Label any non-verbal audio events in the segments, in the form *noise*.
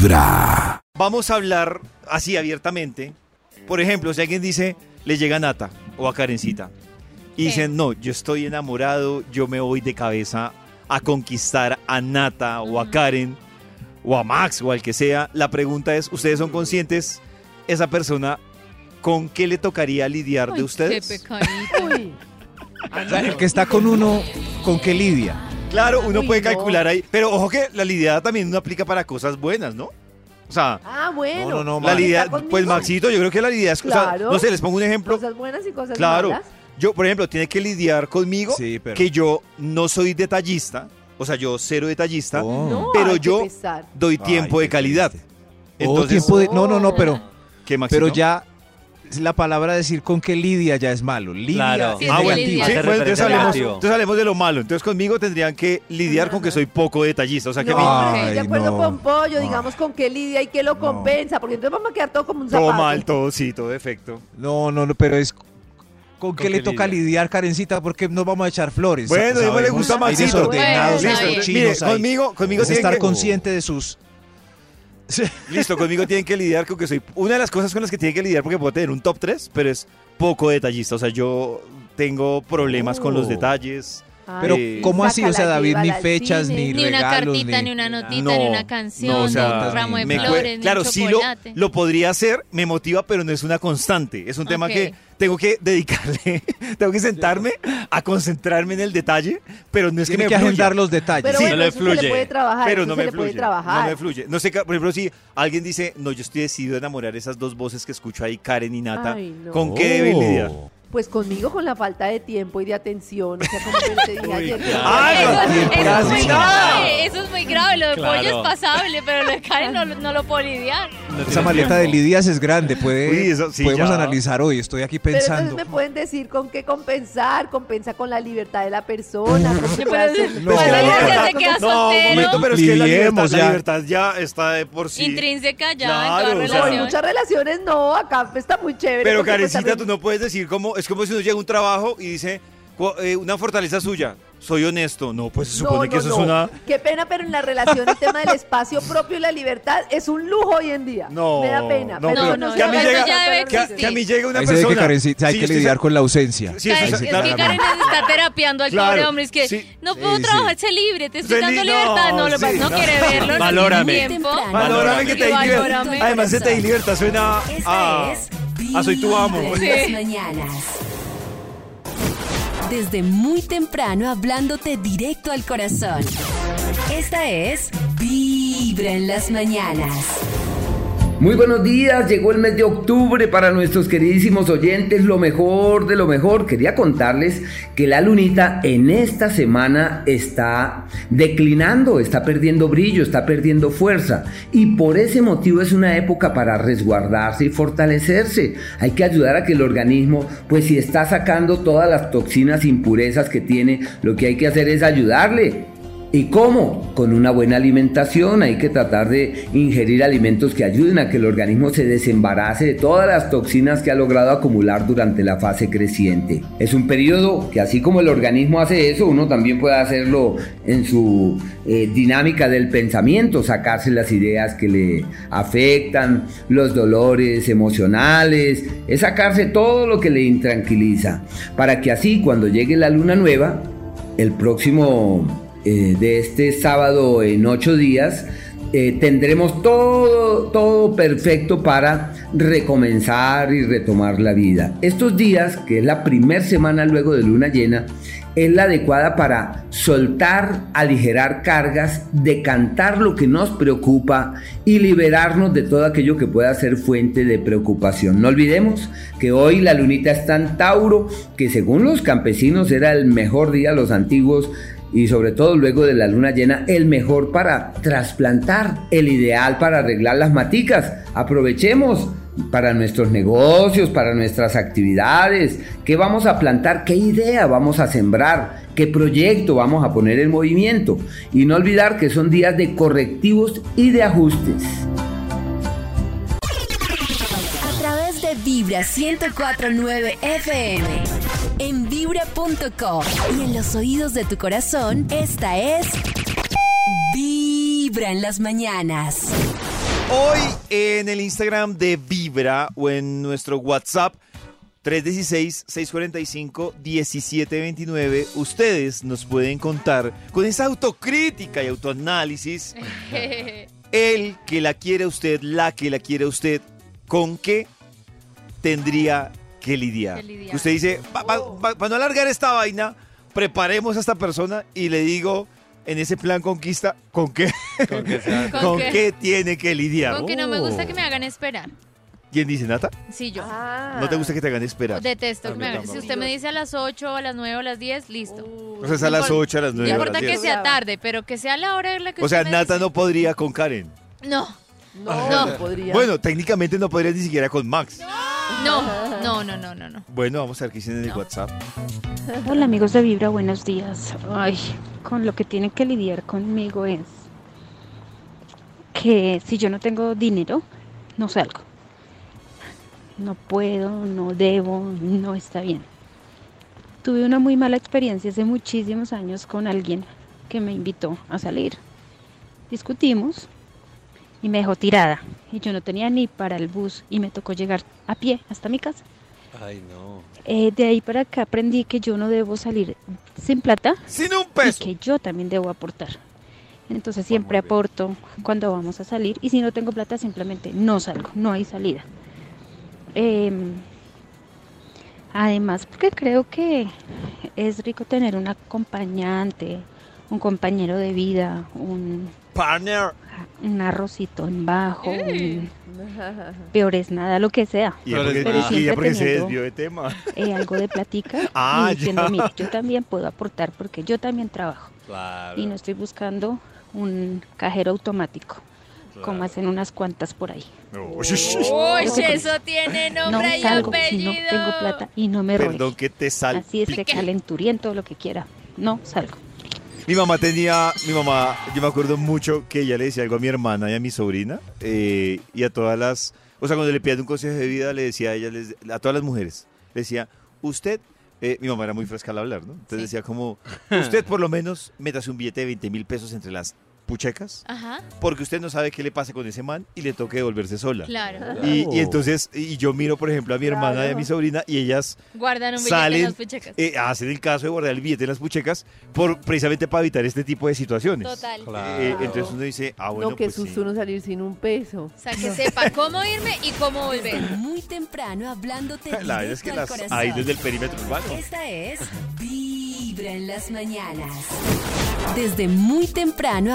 Vibra. Vamos a hablar así abiertamente. Por ejemplo, si alguien dice, le llega a Nata o a Karencita y ¿Qué? dicen, no, yo estoy enamorado, yo me voy de cabeza a conquistar a Nata o a. Karen o a Max o al que sea. La pregunta es, ¿ustedes son conscientes esa persona con qué le tocaría lidiar de ustedes? Qué pecadito. *laughs* El que está con uno, ¿con qué lidia? Claro, uno Uy, puede no. calcular ahí, pero ojo que la lidiada también no aplica para cosas buenas, ¿no? O sea, ah, bueno. No, no, no, pues Maxito, yo creo que la lidiada es, o sea, Claro. no sé, les pongo un ejemplo. Cosas buenas y cosas Claro, malas. yo, por ejemplo, tiene que lidiar conmigo Sí, pero. que yo no soy detallista, o sea, yo cero detallista, Oh. No, pero yo doy Ay, tiempo de calidad. Oh, Entonces, tiempo de- No, no, no, pero, ¿qué Maxito? pero ya la palabra decir con qué lidia ya es malo. Lidia Claro. es Ah, bueno, que sí, entonces entonces hablemos de lo malo. Entonces conmigo tendrían que lidiar con que soy poco detallista. O sea, que a mí- No, Ay, estoy de acuerdo no. con Pollo, No. digamos con qué lidia y qué lo No. compensa, porque entonces vamos a quedar todo como un zapato. todo mal, todo sí, todo defecto. No, no, no, pero es con qué qué le toca lidia? lidiar, Karencita, porque nos vamos a echar flores. Bueno, igual le gusta desordenados, Bueno, cochinos Mire, conmigo, conmigo Es tienen estar que- consciente de sus... Listo, conmigo tienen que lidiar con que soy... Una de las cosas con las que tienen que lidiar, porque puedo tener un top 3, pero es poco detallista. O sea, yo tengo problemas con los Oh. detalles. Pero, Eh, ¿cómo así? O sea, David, ni fechas, cine. ni Ni una regalos, cartita, ni- ni una notita, No, ni una canción, no, o sea, ni un ramo de me flores, ni claro, un sí lo, lo podría hacer, me motiva, pero no es una constante. Es un tema que tengo que dedicarle, *laughs* tengo que sentarme a concentrarme en el detalle, pero no es que me que fluya. agendar los detalles. Pero Sí, bueno, no le eso se le fluye. puede trabajar, pero no me le puede fluye, trabajar. no me fluye. No sé, por ejemplo, si alguien dice, no, yo estoy decidido a enamorar esas dos voces que escucho ahí, Karen y Nata, Ay, no. ¿con qué deben Oh. lidiar? Pues conmigo con la falta de tiempo y de atención, o sea, como yo te dije ayer. que- Ay, Eso, no, eso tiempo, es muy grave, eso es muy grave. Lo de Claro. pollo es pasable, pero lo de Karen no, no lo puedo lidiar. Esa maleta de lidias es grande, puede, Uy, eso sí, podemos ya. analizar hoy. Estoy aquí Pero pensando. entonces me pueden decir con qué compensar, compensa con la libertad de la persona. *laughs* Pero No, no, no. se queda No, momento, pero es que la libertad, la ya. libertad ya está de por sí. intrínseca ya Claro, en o toda sea- No, en relación. muchas relaciones no, acá está muy chévere. Pero pues, Karencita, tú no puedes decir como, es como si uno llega a un trabajo y dice, "Cu- eh, una fortaleza suya, soy honesto. No, pues se supone No, que eso no. es una... Qué pena, pero en la relación el tema del espacio *laughs* propio y la libertad es un lujo hoy en día. No, Me da pena. no, pero pero no que a mí llega- Que, que a mí una Ahí persona... que hay Sí, que estoy lidiar con la ausencia. Sí, eso Karen- es- es que claro. Karen está terapiando al Claro, pobre hombre. Es que sí. no puedo Sí, trabajar, sí. sé libre, te estoy dando li- libertad. no, No, lo- sí, no no. quiere verlo. no Valórame. Valórame que te di libertad. Además, se te di libertad suena a... Esta es a soy tu amo. Vibra en las mañanas. Desde muy temprano hablándote directo al corazón. Esta es Vibra en las mañanas. Muy buenos días, llegó el mes de octubre para nuestros queridísimos oyentes, lo mejor de lo mejor. Quería contarles que la lunita en esta semana está declinando, está perdiendo brillo, está perdiendo fuerza y por ese motivo es una época para resguardarse y fortalecerse. Hay que ayudar a que el organismo, pues si está sacando todas las toxinas, impurezas que tiene, lo que hay que hacer es ayudarle. ¿Y cómo? Con una buena alimentación. Hay que tratar de ingerir alimentos que ayuden a que el organismo se desembarace de todas las toxinas que ha logrado acumular durante la fase creciente. Es un periodo que así como el organismo hace eso, uno también puede hacerlo en su eh, dinámica del pensamiento, sacarse las ideas que le afectan, los dolores emocionales, es sacarse todo lo que le intranquiliza, para que así cuando llegue la luna nueva, el próximo eh, de este sábado en ocho días, eh, tendremos todo, todo perfecto para recomenzar y retomar la vida. Estos días, que es la primera semana luego de luna llena, es la adecuada para soltar, aligerar cargas, decantar lo que nos preocupa y liberarnos de todo aquello que pueda ser fuente de preocupación. No olvidemos que hoy la lunita está en Tauro, que según los campesinos era el mejor día, los antiguos, y sobre todo luego de la luna llena, el mejor para trasplantar, el ideal para arreglar las maticas. Aprovechemos para nuestros negocios, para nuestras actividades, qué vamos a plantar, qué idea vamos a sembrar, qué proyecto vamos a poner en movimiento. Y no olvidar que son días de correctivos y de ajustes. A través de Vibra 1049 FM. En vibra.com. Y en los oídos de tu corazón, esta es Vibra en las mañanas. Hoy en el Instagram de Vibra o en nuestro WhatsApp 316-645-1729, ustedes nos pueden contar con esa autocrítica y autoanálisis *laughs* el que la quiere usted, la que la quiere usted, con qué tendría que lidiar. Que lidiar. Usted dice, para no alargar esta vaina, preparemos a esta persona y le digo, en ese plan conquista, ¿con qué, *laughs* ¿Con con qué? qué tiene que lidiar? Con que no me gusta Oh. que me hagan esperar. ¿Quién dice, Nata? Sí, yo. Ah. ¿No te gusta que te hagan esperar? Detesto A que me hagan. Si usted me dice a las 8, a las 9 o a las 10, listo. O sea, es a las importa- 8, a las 9, No a importa las que 10. sea tarde, pero que sea la hora en la que O sea, usted me Nata dice. no podría con Karen. No, No, No. no podría. Bueno, técnicamente no podría ni siquiera con Max. no, no, no, no, no, no. Bueno, vamos a ver qué dicen en el No. WhatsApp. Hola amigos de Vibra, buenos días. Ay, con lo que tienen que lidiar conmigo es que si yo no tengo dinero, no salgo. No puedo, no debo, no está bien. Tuve una muy mala experiencia hace muchísimos años con alguien que me invitó a salir. Discutimos y me dejó tirada. Y yo no tenía ni para el bus y me tocó llegar a pie hasta mi casa. Ay, no. Eh, de ahí para acá aprendí que yo no debo salir sin plata Sin un y peso. que yo también debo aportar. Entonces siempre aporto cuando vamos a salir y si no tengo plata simplemente no salgo, no hay salida. Em, además, porque creo que es rico tener un acompañante, un compañero de vida, un, Partner. un arrocito en bajo, un *laughs* peor es nada, lo que sea. Y ella porque, Pero y ella siempre porque se desvió de tema. eh, algo de platica *laughs* Ah, y diciendo, ya. mira, yo también puedo aportar porque yo también trabajo Claro. y no estoy buscando un cajero automático, como hacen unas cuantas por ahí. Uy, eso tiene No nombre y salgo si apellido. no tengo plata y no me Perdón que te sal. Así esté calenturiento, lo que quiera. No salgo. Mi mamá tenía, mi mamá, yo me acuerdo mucho que ella le decía algo a mi hermana y a mi sobrina eh, y a todas las, o sea, cuando le pidían un consejo de vida le decía a ella, les- a todas las mujeres, le decía, usted, eh, mi mamá era muy fresca al hablar, ¿no? Entonces decía como, *laughs* usted por lo menos métase un billete de 20 mil pesos entre las puchecas, Ajá, porque usted no sabe qué le pase con ese man y le toque devolverse sola. claro. Y, y entonces, y yo miro, por ejemplo, a mi hermana y a mi sobrina y ellas Guardan un billete salen, en las puchecas. eh, hacen el caso de guardar el billete en las puchecas por, precisamente para evitar este tipo de situaciones. Total. Claro. Eh, entonces uno dice, ah, bueno, no, qué pues sí. susto uno salir sin un peso. O sea, que sepa cómo irme y cómo volver. Muy temprano hablándote *laughs* La verdad es que directo al las corazón. hay desde el perímetro urbano. Esta es Vibra en las mañanas. Desde muy temprano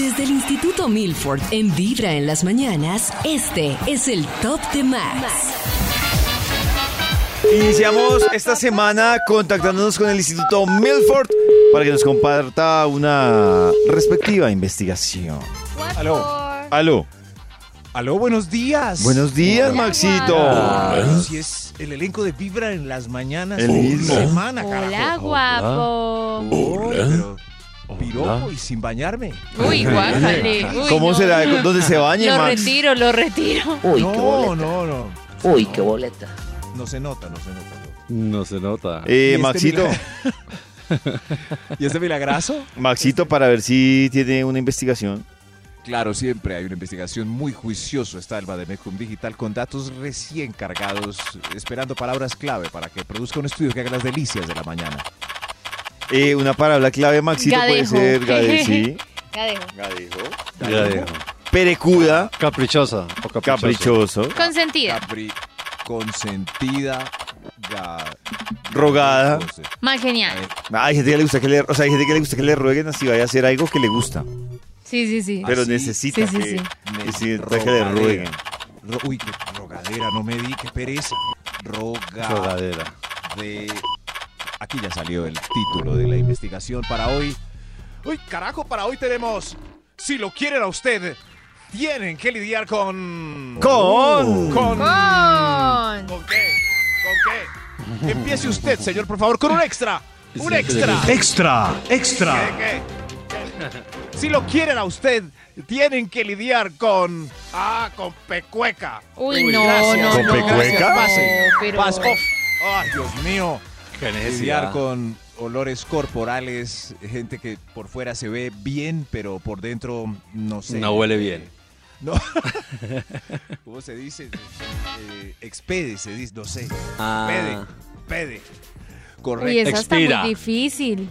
Desde el Instituto Milford en Vibra en las mañanas, este es el Top de Max. Iniciamos esta semana contactándonos con el Instituto Milford para que nos comparta una respectiva investigación. Aló. Aló. Aló, buenos días. Buenos días, Hola, Maxito. Si es el elenco de Vibra en las mañanas. El de mismo. Semana, Hola, carajo. guapo. Pero piropo y sin bañarme. Uy, guácale. Uy, ¿Cómo no. será? ¿Dónde se bañe, Lo Max? retiro, lo retiro. Uy, no, qué boleta. no, no. Uy, qué boleta. No se nota, no se nota. No se nota. Eh, ¿Y este Maxito, milagro? *laughs* ¿Y este milagrazo? Maxito, para ver si tiene una investigación. Claro, siempre hay una investigación muy juicioso. Está el Bademecum Digital con datos recién cargados, esperando palabras clave para que produzca un estudio que haga las delicias de la mañana. Eh, una palabra clave, Maxito, puede Gadejo. ser gade, *laughs* sí. Gadejo. Gadejo. Perecuda, Caprichosa o caprichoso. caprichoso, Consentida. Capri, consentida, ga- Rogada. Mal genial. Ah, Hay gente que le gusta que le, o sea, hay gente que le gusta que le rueguen así vaya a hacer algo que le gusta, Sí, sí, sí. pero Así, necesita sí, sí, que, sí. que que le rueguen. Ro- uy, qué rogadera, no me di, qué pereza. Roga Rogadera. de... Aquí ya salió el título de la investigación para hoy. Uy, carajo, para hoy tenemos... Si lo quieren a usted, tienen que lidiar con... Con. Con... Con. ¿Con qué? ¿Con qué? Empiece usted, señor, por favor, con un extra. Un extra. Extra, extra. ¿Qué, qué? Si lo quieren a usted, tienen que lidiar con... Ah, con pecueca. Uy, no, gracias. no, ¿Con no. pecueca? Pase, No, pero- pase. Oh, Ay, Dios mío. Lidiar con olores corporales, gente que por fuera se ve bien, pero por dentro no sé. No huele bien. No. *laughs* ¿Cómo se dice? Eh, expede, se dice, no sé. Ah. Pede, pede. Correcto. esa está Expira. muy difícil.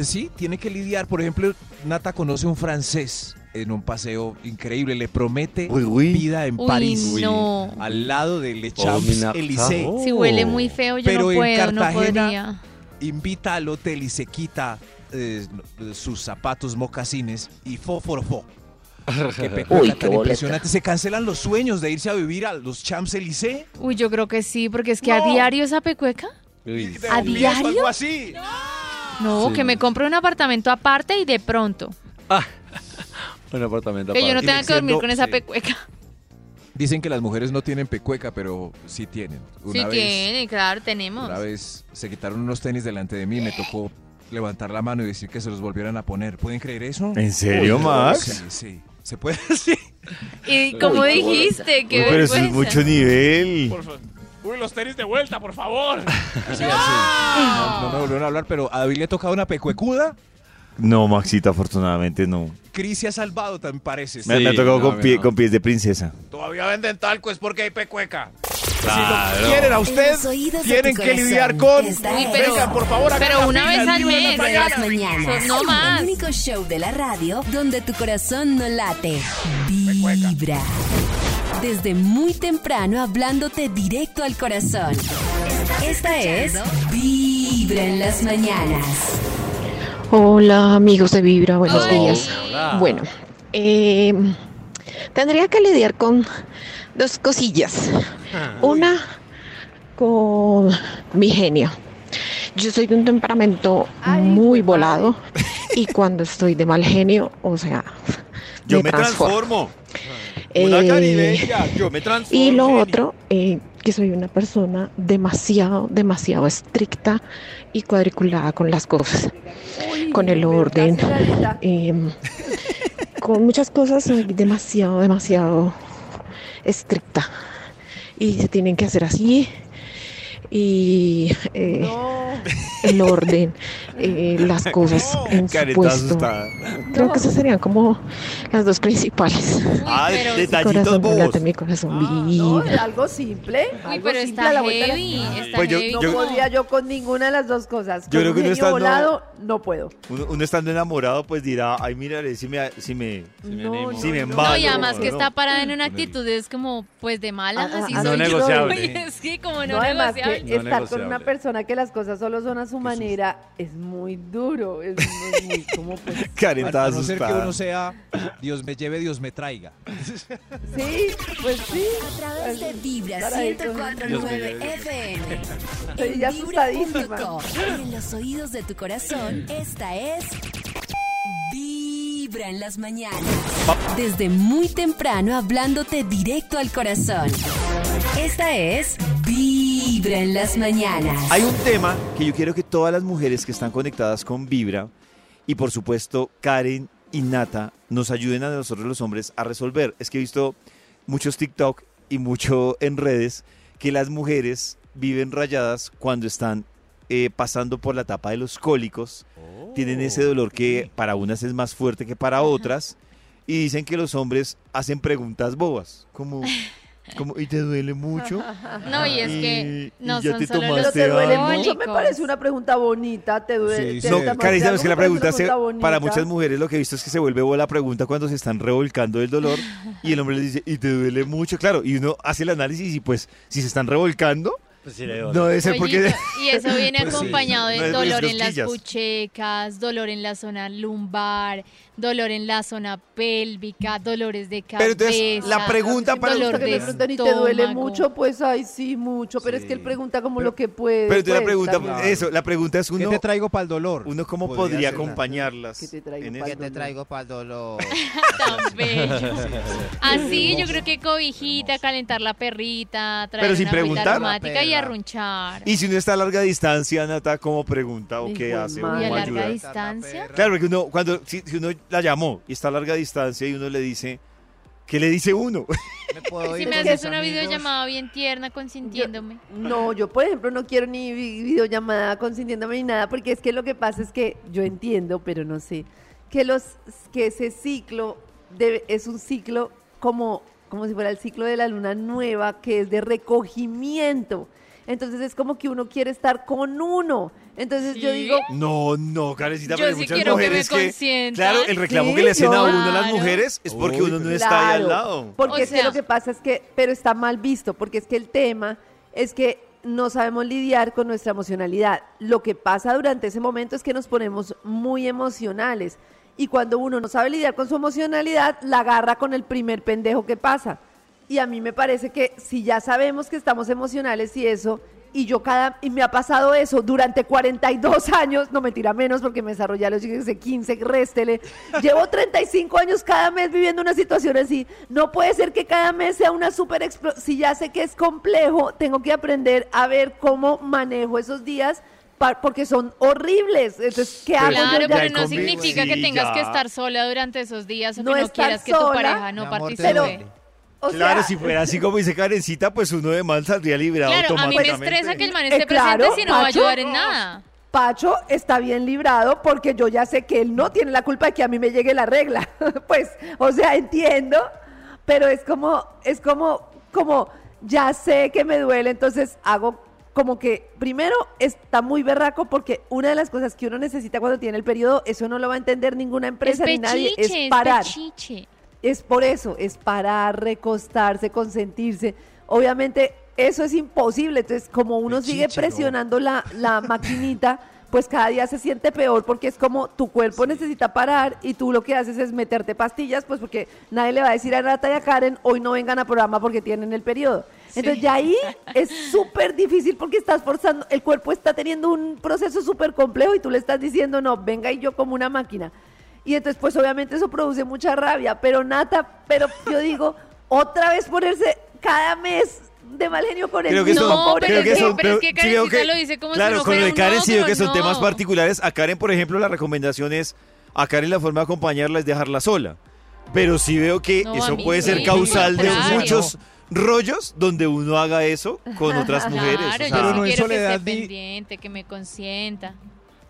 Sí, tiene que lidiar. Por ejemplo, Nata conoce un francés en un paseo increíble. Le promete Uy, uy. vida en Uy, París. no. Al lado del Le Oh, Champs. Élysées. Oh. Si huele muy feo, yo Pero no en puedo, no Cartagena- podría. Invita al hotel y se quita eh, sus zapatos mocasines y fósforo. fo. Qué *laughs* pecueca Uy, tan qué impresionante. Se cancelan los sueños de irse a vivir a los Champs Élysées. Uy, yo creo que sí, porque es que a No. diario esa pecueca. Uy. ¿A diario? Algo así. No, Sí. que me compre un apartamento aparte y de pronto. Un apartamento Que yo no tenga que dormir con esa sí. pecueca. Dicen que las mujeres no tienen pecueca, pero sí tienen. Una Sí vez, tiene, claro, tenemos. Una vez se quitaron unos tenis delante de mí y me tocó levantar la mano y decir que se los volvieran a poner. ¿Pueden creer eso? ¿En serio, Uy, Max? Sí, sí. ¿Se puede? *laughs* Sí. Y como dijiste, qué Uy, pero eso es mucho nivel. Uy, los tenis de vuelta, por favor. *laughs* Así, así. No, no me volvieron a hablar, pero a David le ha tocado una pecuecuda. No, Maxito, afortunadamente no. Cris se ha salvado, también parece. Me, me ha Sí, tocado no, con, pie- no. con pies de princesa. Todavía venden talco, es porque hay pecueca. Claro. Si lo quieren a usted, los oídos de tienen tu que corazón. lidiar con... Esta Uy, es pero- Vengan, por favor, hagan pero la una fila, vez al en mes. las mañanas. mañanas. No más. El único show de la radio donde tu corazón no late. Vibra. Desde muy temprano hablándote directo al corazón. Esta es Vibra en las mañanas. Hola amigos de Vibra, buenos Ay. días. Hola. Bueno, eh, tendría que lidiar con dos cosillas. Una con mi genio. Yo soy de un temperamento Ay, muy volado *laughs* y cuando estoy de mal genio, o sea, Yo me, transformo. Una Eh, caribeña. Yo me transformo. Y lo genio. otro, eh, que soy una persona demasiado, demasiado estricta y cuadriculada con las cosas, Uy, con el orden, em, con muchas cosas soy demasiado, demasiado estricta. Y se tienen que hacer así y eh, No. *laughs* el orden, eh, las cosas en su puesto. Creo que esas serían como las dos principales. Ah, pero, Mi detallitos corazón no bobos. late, mi corazón No, vibra. algo simple. uy, algo pero simple está la la heavy. esquina. Está Pues yo- heavy. No yo- podría yo con ninguna de las dos cosas. Yo Con creo un que uno estando- volado, no puedo. Uno, uno estando enamorado, pues dirá, ay, mírale, si me, si me, No, si me no, embalo. No, y además que no. está parada en una actitud es como, pues de malas, Ah, así ah, soy no yo. es *laughs* que como no, No, además que negociable. No estar con una persona que las cosas solo son a su manera es muy duro. Es muy, muy *laughs* como pues. Karen está no ser que uno sea Dios me lleve, Dios me traiga. *laughs* Sí, pues sí. A través de Vibra Para eso. 104.9 FM. Estoy en ya asustadísima. los oídos de tu corazón, esta es Vibra en las mañanas. Desde muy temprano hablándote directo al corazón. Esta es Vibra en las mañanas. Hay un tema que yo quiero que todas las mujeres que están conectadas con Vibra y por supuesto Karen y Nata nos ayuden a nosotros los hombres a resolver. Es que he visto muchos TikTok y mucho en redes que las mujeres viven rayadas cuando están eh, pasando por la etapa de los cólicos. Tienen ese dolor que para unas es más fuerte que para otras. Y dicen que los hombres hacen preguntas bobas, como, *laughs* como ¿y te duele mucho? *laughs* No, y es que Y- no y ya son te solo los te duele mucho, me parece una pregunta bonita. Te duele. Sí, te-. No, te- Cari, te- sabes que la pregunta, se- para muchas mujeres lo que he visto es que se vuelve bola pregunta cuando se están revolcando del dolor y el hombre les dice, ¿y te duele mucho? Claro, y uno hace el análisis y pues si se están revolcando, Pues sí, le. No debe ser porque... *laughs* Y eso viene Pues sí, acompañado no de es dolor en las cosquillas. puchecas, dolor en la zona lumbar, dolor en la zona pélvica, dolores de cabeza. Pero entonces, la pregunta para dolor Hasta que de me preguntan, ¿y te duele estómago. mucho? Pues, ay, sí, mucho. Pero es que él pregunta como lo que puede. Pero entonces la pues, pregunta, también. eso, la pregunta es uno... ¿Qué te traigo para el dolor? Uno cómo Podría podría ser. acompañarlas ¿Qué te traigo en pa'l eso? dolor? para el dolor? *laughs* Tan bello. Así, yo creo que cobijita, calentar la perrita, traer Pero sin una agüita preguntar. aromática y Perra. arrunchar. Y si uno está a larga distancia, Nata, ¿cómo pregunta o qué de hace. Y a cómo larga ayuda? distancia. Claro, porque uno, cuando, si, si uno la llamó y está a larga distancia y uno le dice, ¿qué le dice uno? *laughs* ¿Me puedo Si me haces una amigos? videollamada bien tierna, consintiéndome. No, yo por ejemplo no quiero ni vi- videollamada consintiéndome ni nada, porque es que lo que pasa es que yo entiendo, pero no sé, que los que ese ciclo debe- es un ciclo como, como si fuera el ciclo de la luna nueva, que es de recogimiento. Entonces es como que uno quiere estar con uno. Entonces yo digo, No, no, Karencita, Yo pero hay sí muchas quiero que me mujeres que, claro, el reclamo Sí, que le hacen a uno las Claro. mujeres es porque Uy, uno no está ahí al lado. Porque O es que lo que pasa es que, pero está mal visto, porque es que el tema es que no sabemos lidiar con nuestra emocionalidad. Lo que pasa durante ese momento es que nos ponemos muy emocionales. Y cuando uno no sabe lidiar con su emocionalidad, la agarra con el primer pendejo que pasa. Y a mí me parece que si ya sabemos que estamos emocionales y eso, y yo cada, y me ha pasado eso durante 42 *laughs* años, no mentira menos porque me desarrollé a los 15, réstele. Llevo 35 años cada mes viviendo una situación así. No puede ser que cada mes sea una super Si ya sé que es complejo, tengo que aprender a ver cómo manejo esos días porque son horribles. Entonces, ¿qué hago? yo Claro, ya? pero no significa que tengas ya. que estar sola durante esos días o No que no quieras que tu sola. pareja no amor, participe. O claro, sea, si fuera así como dice Karencita, pues uno de mal saldría librado Claro, a mí me automáticamente. estresa que el man Eh, esté claro, presente si no va a Pacho. ayudar en nada. Pacho está bien librado porque yo ya sé que él no tiene la culpa de que a mí me llegue la regla. *laughs* pues, o sea, entiendo, pero es como, es como, como, ya sé que me duele, entonces hago como que, primero, está muy berraco porque una de las cosas que uno necesita cuando tiene el periodo, eso no lo va a entender ninguna Es empresa ni nadie, es parar. es. Es por eso, es parar, recostarse, consentirse. Obviamente eso es imposible, entonces como uno sigue no. presionando la, la *laughs* maquinita, pues cada día se siente peor porque es como tu cuerpo necesita parar y tú lo que haces es meterte pastillas, pues porque nadie le va a decir a Nata y a Karen, hoy no vengan a programa porque tienen el periodo. Entonces ya ahí es súper difícil porque estás forzando, el cuerpo está teniendo un proceso súper complejo y tú le estás diciendo, no, venga y yo como una máquina. Y entonces, pues obviamente eso produce mucha rabia, pero Nata, pero yo digo, otra vez ponerse cada mes de mal genio con el Creo que mismo son, No, pero creo que que- son, pero es que sí veo Karencita lo dice como si claro, no con lo de Karen sí veo que son temas no. particulares. A Karen, por ejemplo, la recomendación es, a Karen la forma de acompañarla es dejarla sola. Pero sí veo que No, eso puede ser sí, causal de muchos rollos donde uno haga eso con otras mujeres. o Claro, sea, yo Pero sí no en quiero que soledad esté ni- pendiente, que me consienta.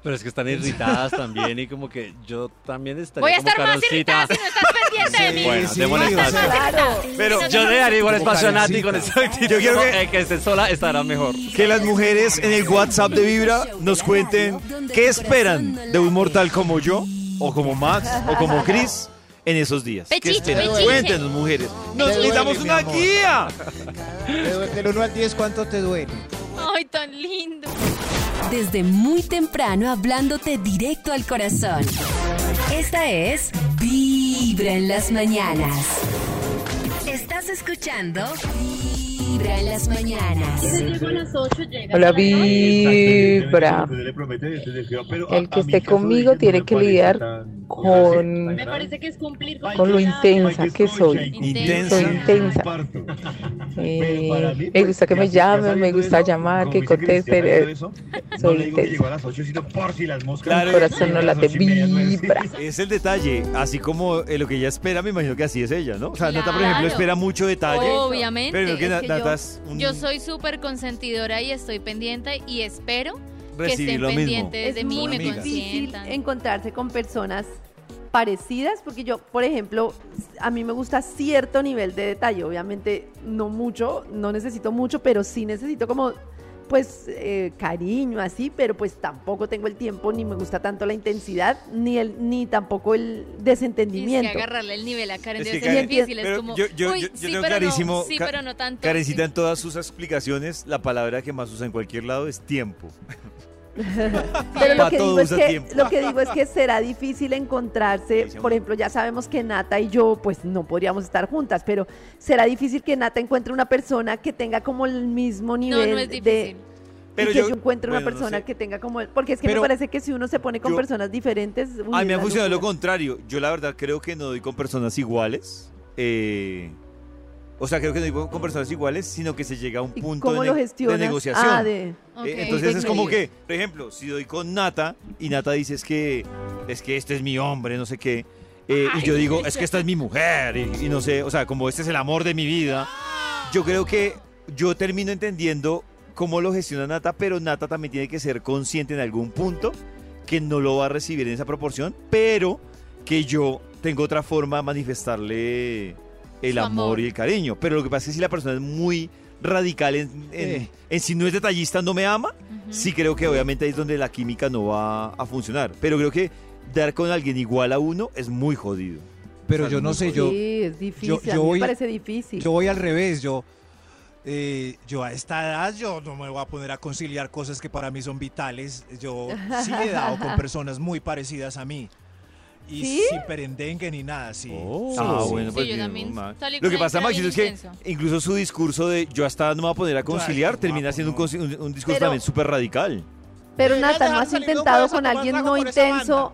Pero es que están irritadas *laughs* también y como que yo también estaría Voy a como estar más Carolcita. irritada si no estás pendiente de *laughs* mí. Bueno, Sí, démosle sí, espacio. Claro. Pero Yo le daría igual espacio a Nati con Karencita. esa actitud. Yo quiero que- que esté sola estará mejor. que las mujeres en el WhatsApp de Vibra nos cuenten qué esperan de un mortal como yo, o como Max, o como Chris en esos días. ¿Qué Pechiche, esperan? Cuéntenos, mujeres. Nos necesitamos una guía. Del 1 al 10, ¿cuánto te duele? Ay, tan lindo. Desde muy temprano hablándote directo al corazón. Esta es Vibra en las mañanas. Estás escuchando Vibra en las mañanas. Hola Vibra. El que esté conmigo tiene que lidiar con, con lo intensa que soy. Intensa. Soy intensa. Eh, me gusta que me llamen, me gusta llamar, que contesten. eh, Soy intensa. Mi corazón no late, vibra. Es el detalle, así como eh, lo que ella espera, me imagino que así es ella, ¿no? O sea, Nata, por ejemplo, espera mucho detalle. Obviamente. Pero que es Na- que Nata yo, un- yo soy súper consentidora y estoy pendiente y espero que estén lo mismo. pendientes es de mí y me difícil encontrarse con personas parecidas, porque yo, por ejemplo, a mí me gusta cierto nivel de detalle, obviamente no mucho, no necesito mucho, pero sí necesito como pues eh, cariño así, pero pues tampoco tengo el tiempo ni me gusta tanto la intensidad ni el ni tampoco el Y es desentendimiento. que agarrarle el nivel a Karen Es debe que ser Karen- difícil. Es como, yo, yo, uy, yo- yo sí, tengo pero clarísimo, no, sí, Ca- pero no tanto. Karencita sí. en todas sus explicaciones, la palabra que más usa en cualquier lado es tiempo. *laughs* Pero lo que, digo es que, lo que digo es que será difícil encontrarse, por ejemplo, ya sabemos que Nata y yo pues no podríamos estar juntas, pero será difícil que Nata encuentre una persona que tenga como el mismo nivel no es de. Pero y que yo- yo, encuentre bueno, una no persona sé. que tenga como el- porque es que Pero me parece que si uno se pone con yo- personas diferentes, uy, A mí me ha funcionado lo contrario. Yo la verdad creo que no doy con personas iguales. eh, o sea, creo que no doy con personas iguales, sino que se llega a un punto de, ne- de gestionas? negociación. Ah, de- Eh. Entonces es como que, por ejemplo, si doy con Nata y Nata dice es que, es que este es mi hombre, no sé qué. eh, y yo digo, es que esta es mi mujer, y, y no sé, o sea, como este es el amor de mi vida. Yo creo que yo termino entendiendo cómo lo gestiona Nata, pero Nata también tiene que ser consciente en algún punto que no lo va a recibir en esa proporción, pero que yo tengo otra forma de manifestarle el amor. amor. y el cariño. Pero lo que pasa es que si la persona es muy radical en, en- Eh. en si no es detallista, no me ama, sí creo que obviamente ahí es donde la química no va a funcionar. Pero creo que dar con alguien igual a uno es muy jodido. Pero O sea, yo no sé, jodido. yo, Sí, es difícil, yo- a yo mí voy- me parece difícil. yo voy al revés, yo, eh, yo a esta edad yo no me voy a poner a conciliar cosas que para mí son vitales. Yo sí he dado con *laughs* personas muy parecidas a mí. Y ¿Sí? sin perendengue ni nada, sí. Oh, Sí, ah, bueno, Sí, pues yo bien, también salí Lo que pasa, Max, es que intenso. incluso su discurso de yo hasta no me voy a poner a conciliar Ay, termina guapo, siendo un, consi- un- un discurso Pero- también súper radical. Pero Deberías Nata, ¿no dejar has salir intentado con a alguien tomar no trago por esa intenso?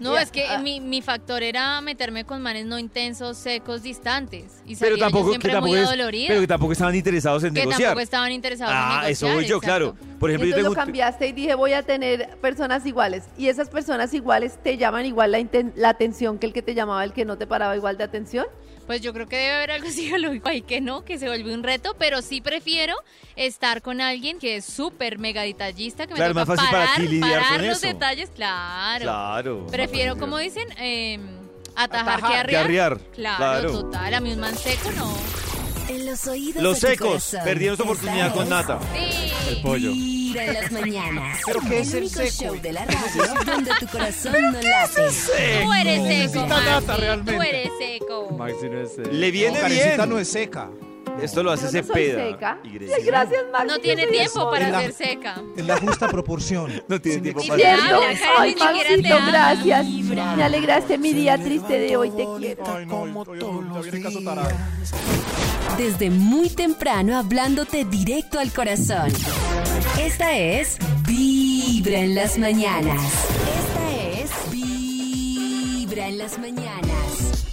No, es que ah. mi, mi factor era meterme con manes no intensos, secos, distantes. Y Pero yo tampoco, que siempre tampoco, muy es- pero que tampoco estaban interesados en que negociar. tampoco estaban interesados en ah, negociar. eso voy yo, exacto. claro. Por ejemplo, yo Entonces tengo lo cambiaste y dije, voy a tener personas iguales. Y esas personas iguales te llaman igual la, inten- la atención que el que te llamaba, el que no te paraba igual de atención. Pues yo creo que debe haber algo psicológico *laughs* ahí que no, que se vuelve un reto, pero sí prefiero estar con alguien que es súper mega detallista, que me Claro, toca más fácil para parar, ti lidiar parar con los eso. detalles, claro. Claro. Prefiero, como dicen, eh, atajar, que Atajar, arriar. que arriar, Claro, claro. total. A mí un man seco no. En los oídos Los de tu secos corazón. perdieron su oportunidad con Nata. Sí. El pollo. Vibra en las mañanas. ¿Pero qué es el el único seco? show de la radio donde tu corazón no late. Tú eres seco, Necesita nata, Maxi, realmente. Tú eres seco. Maxi no es... eh, Le viene Karencita bien. no es seca. Esto lo hace Yo no soy Cepeda. seca. y gracias, Max. No tiene tiempo para En la- ser seca. En la justa proporción. No tiene Sin tiempo para ¿Cierto? habla, seca. Karen, Ay, ni siquiera te Maxito, habla. gracias. Me alegraste mi día triste de hoy, te quiero. Ay, no, ya viene caso tarado. Desde muy temprano hablándote directo al corazón. Esta es Vibra en las mañanas. Esta es Vibra en las mañanas.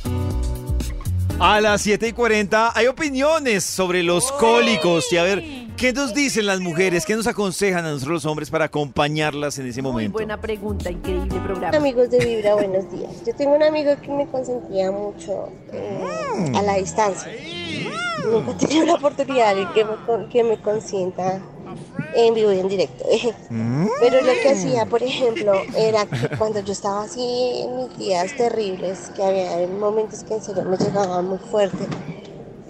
A las 7 y 40 hay opiniones sobre los cólicos. Y a ver, ¿qué nos dicen las mujeres? ¿Qué nos aconsejan a nosotros los hombres para acompañarlas en ese Muy momento? buena pregunta, increíble programa. Amigos de Vibra, buenos días. Yo tengo un amigo que me consentía mucho eh, a la distancia. Nunca he tenido la oportunidad de que me, que me consienta en vivo y en directo. *laughs* Pero lo que hacía, por ejemplo, era que *laughs* cuando yo estaba así en mis días terribles, que había momentos que en serio me llegaban muy fuerte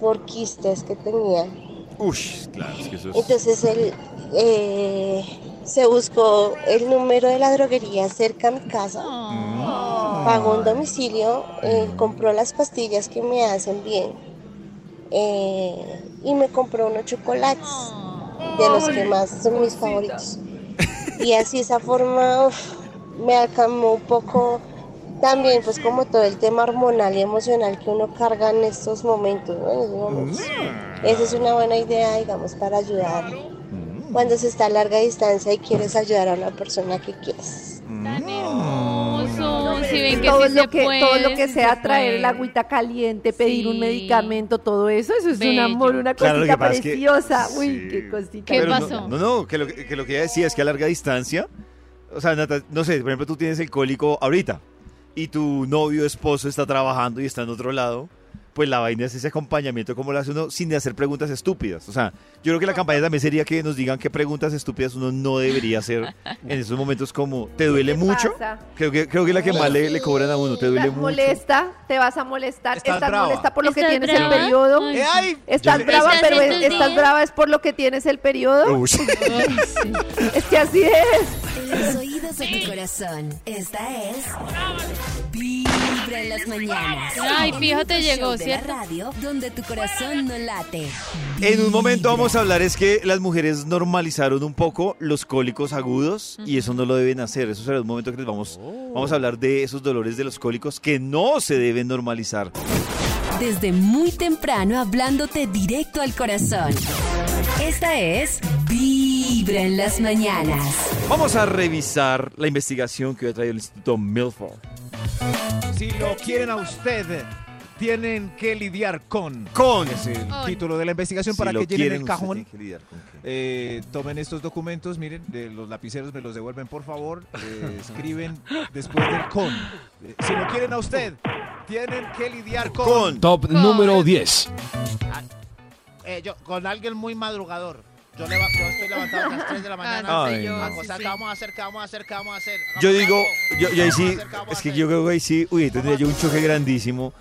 por quistes que tenía, Ush, claro, es que eso es... entonces él eh, se buscó el número de la droguería cerca a mi casa, pagó un domicilio, eh, compró las pastillas que me hacen bien eh, y me compró unos chocolates de los que más son mis favoritos. Y así esa forma uf, me acalmó un poco también pues como todo el tema hormonal y emocional que uno carga en estos momentos, ¿no? En esos momentos. Esa es una buena idea, digamos, para ayudar cuando se está a larga distancia y quieres ayudar a una persona que quieres. Tan hermoso. Si ven que todo sí lo se que puede, todo lo que sí sea se traer el puede. agüita caliente, pedir un medicamento, todo eso, eso es un amor, una Claro, cosita es que- preciosa. Uy, sí. qué cosita. ¿Qué pasó? No, no, que, lo, que que lo que ella decía es que a larga distancia, o sea, Nata, no sé, por ejemplo, tú tienes el cólico ahorita y tu novio, esposo está trabajando y está en otro lado, pues la vaina es ese acompañamiento, como lo hace uno sin hacer preguntas estúpidas. O sea, yo creo que la campaña también sería que nos digan qué preguntas estúpidas uno no debería hacer *laughs* en esos momentos como, ¿te duele mucho? pasa? Creo que, creo que la que más le, le cobran a uno, ¿te duele ¿Estás mucho? molesta? ¿Te vas a molestar? ¿Estás ¿Estás, brava? molesta por lo que ¿Estás tienes brava? el periodo? Ay, Eh, ¿Estás yo- brava, ¿Estás pero estás brava es por lo que tienes el periodo? Uy. *laughs* Es que así es. En los oídos de tu corazón. Esta es. Vibra en las mañanas. Ay, El fijo, te único llegó, ¿cierto? radio donde tu corazón no late. En un momento vamos a hablar es que las mujeres normalizaron un poco los cólicos agudos y eso no lo deben hacer. Eso será un momento que les vamos, vamos a hablar de esos dolores de los cólicos que no se deben normalizar. Desde muy temprano hablándote directo al corazón. Esta es Vibra en las mañanas. Vamos a revisar la investigación que hoy ha traído el Instituto Milford. Si lo quieren a usted, tienen que lidiar con. Con. Es el título de la investigación Si para lo que llenen quieren, el usted cajón. tiene que lidiar con qué. Eh, tomen estos documentos, miren, de los lapiceros me los devuelven, por favor. Eh, *laughs* escriben después del con. Eh, si lo quieren a usted, tienen que lidiar con. Con. Top número 10. Eh, yo, con alguien muy madrugador. Yo, leva- yo estoy *laughs* levantado a las 3 de la mañana. Ah, no sé yo. no. Ah, sí, sí. ¿qué vamos a hacer? ¿Qué vamos a hacer? ¿Qué vamos a hacer? Yo digo, yo, yo ahí ¿Qué vamos a sí, hacer? ¿Qué vamos es que yo creo que ahí sí, uy, tendría yo un choque grandísimo.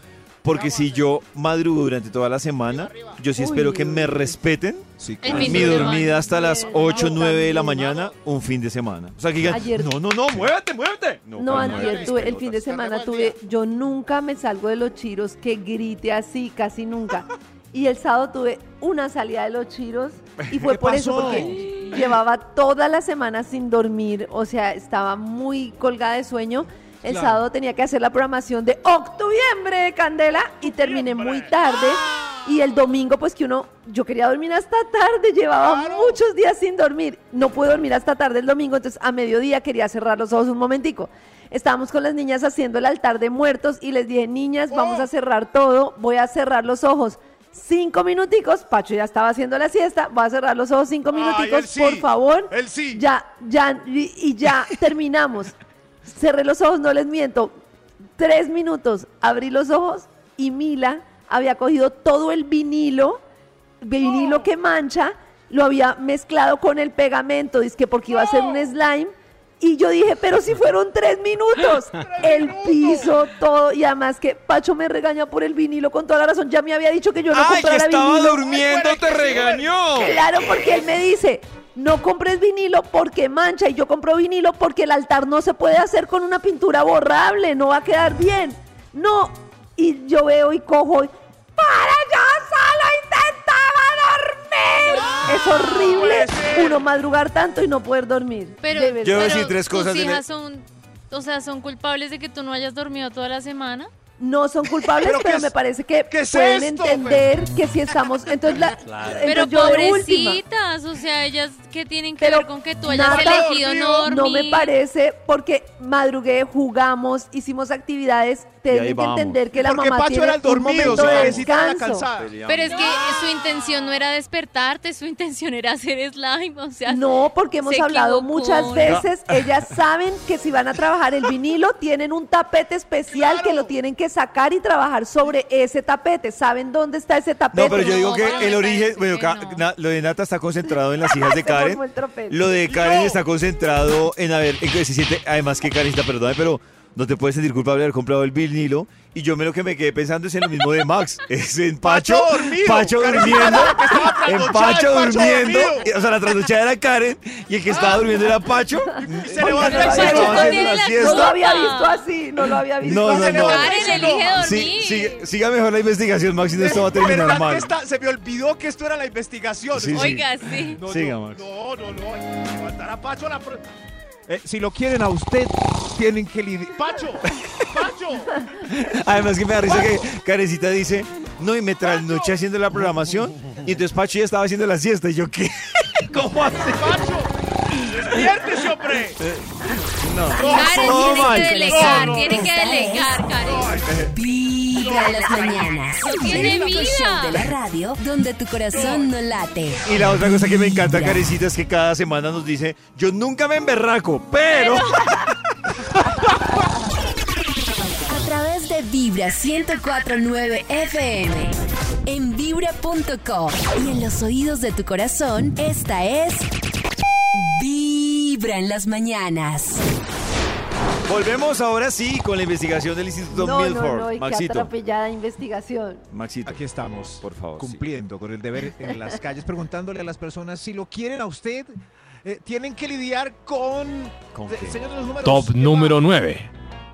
Porque si yo madrugo durante toda la semana, yo sí espero que me respeten Sí, claro. mi dormida hasta las Bien, 8, yo 9 de la mañana, un fin de semana. O sea, que digan, Ayer- no, no, no, muévete, muévete. No, antier, muévete, tuve, el fin de semana tuve, yo nunca me salgo de los chiros que grite así, casi nunca. *laughs* Y el sábado tuve una salida de los chiros *laughs* y fue ¿Qué por eso, porque llevaba toda la semana sin dormir, o sea, estaba muy colgada de sueño. El Claro. sábado tenía que hacer la programación de octubre de Candela y terminé muy tarde. Y el domingo, pues que uno, yo quería dormir hasta tarde, llevaba muchos días sin dormir. No pude dormir hasta tarde el domingo, entonces a mediodía quería cerrar los ojos un momentico. Estábamos con las niñas haciendo el altar de muertos y les dije, niñas, vamos a cerrar todo, voy a cerrar los ojos. Cinco minuticos, Pacho ya estaba haciendo la siesta, voy a cerrar los ojos cinco minuticos, sí, por favor. él sí. Ya, ya, y, y ya *laughs* terminamos. Cerré los ojos, no les miento. Tres minutos, abrí los ojos y Mila había cogido todo el vinilo, vinilo que mancha, lo había mezclado con el pegamento, dice que porque iba a ser un slime. Y yo dije, pero si fueron tres minutos, *laughs* el piso, todo, y además que Pacho me regaña por el vinilo con toda la razón, ya me había dicho que yo no ¡Ay, que comprara estaba vinilo. durmiendo, te regañó! Claro, porque él me dice, no compres vinilo porque mancha y yo compro vinilo porque el altar no se puede hacer con una pintura borrable, no va a quedar bien. No, y yo veo y cojo y para dormir. Es horrible uno madrugar tanto y no poder dormir. Pero, De verdad. Yo voy a pero decir tres cosas Tus hijas son, o sea, son culpables de que tú no hayas dormido toda la semana. no son culpables, *laughs* ¿Pero pero, qué es- me parece que qué es pueden esto, entender que si estamos, entonces, la, Claro. entonces Pero yo de última. pobrecitas, o sea, ellas que tienen que Pero ver con que tú hayas nada, elegido no dormir. No me parece porque madrugué, jugamos, hicimos actividades. Tienen que vamos. entender que la Porque mamá Pacho tiene era el dormido, momento su de la. Pero es que su intención no era despertarte, su intención era hacer slime, o sea, No, porque hemos se hablado equivocó. muchas veces, ellas saben que si van a trabajar el vinilo, tienen un tapete especial que lo tienen que sacar y trabajar sobre ese tapete. ¿Saben dónde está ese tapete? No, pero yo digo No, que el origen, bueno, lo de Nata está concentrado en las hijas de *laughs* Se Karen. Lo de Karen está concentrado en a ver, en que se siente, además que Karen está, perdóname, pero no te puedes sentir culpable de haber comprado el vinilo. Y yo me lo que me quedé pensando es en lo mismo de Max. *laughs* Es en Pacho, Pacho dormido. Pacho Karen durmiendo, en Pacho durmiendo. O sea, la trasnochada era Karen y el que estaba durmiendo era Pacho. Se levantó no el lo había visto. haciendo la No No lo siesta. había visto así, no lo había visto No, no, así. no. Karen elige dormir. Siga mejor la investigación, Max, y no esto va a terminar ¿Verdad mal. se me olvidó que esto era la investigación. Sí, sí. Oiga, sí. No, Siga, no, Max. no, no, no, levantar a Pacho la Eh, si lo quieren a usted, tienen que lidiar. ¡Pacho! ¡Pacho! Además que me da risa que Karencita dice, no, y me trasnoché haciendo la programación, y entonces Pacho ya estaba haciendo la siesta, y yo, ¿qué? *laughs* ¿Cómo hace? ¡Pacho! ¡Despiértese, hombre! No. Karen No, tiene que delegar, No, no, tiene que delegar, Karen. Vibra en las mañanas. El único vida. show de la radio donde tu corazón no late. Y la otra cosa que me encanta, Vibra. Karencita, es que cada semana nos dice, yo nunca me emberraco, pero... *laughs* A través de de Vibra 1049 FM. En vibra.com. Y en los oídos de tu corazón, esta es. Vibra en las mañanas. Volvemos ahora sí con la investigación del Instituto No, Milford. no, no, y qué Maxito. atropellada investigación. Maxito. Aquí estamos, por favor. cumpliendo con el deber en las *laughs* calles, preguntándole a las personas si lo quieren a usted. eh, tienen que lidiar con. ¿Con eh, qué? señor de los números, Top ¿qué número 9.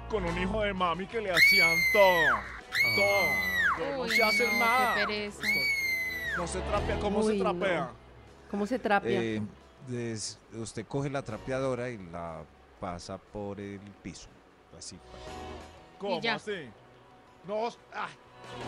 Con un hijo de mami que le hacían todo. Todo. No Uy, se hace no, nada. No se trapea. ¿Cómo Uy, se no. trapea? ¿Cómo se trapea? Eh, des- usted coge la trapeadora y la pasa por el piso. Así. ¿Cómo ya. así? No. Ay,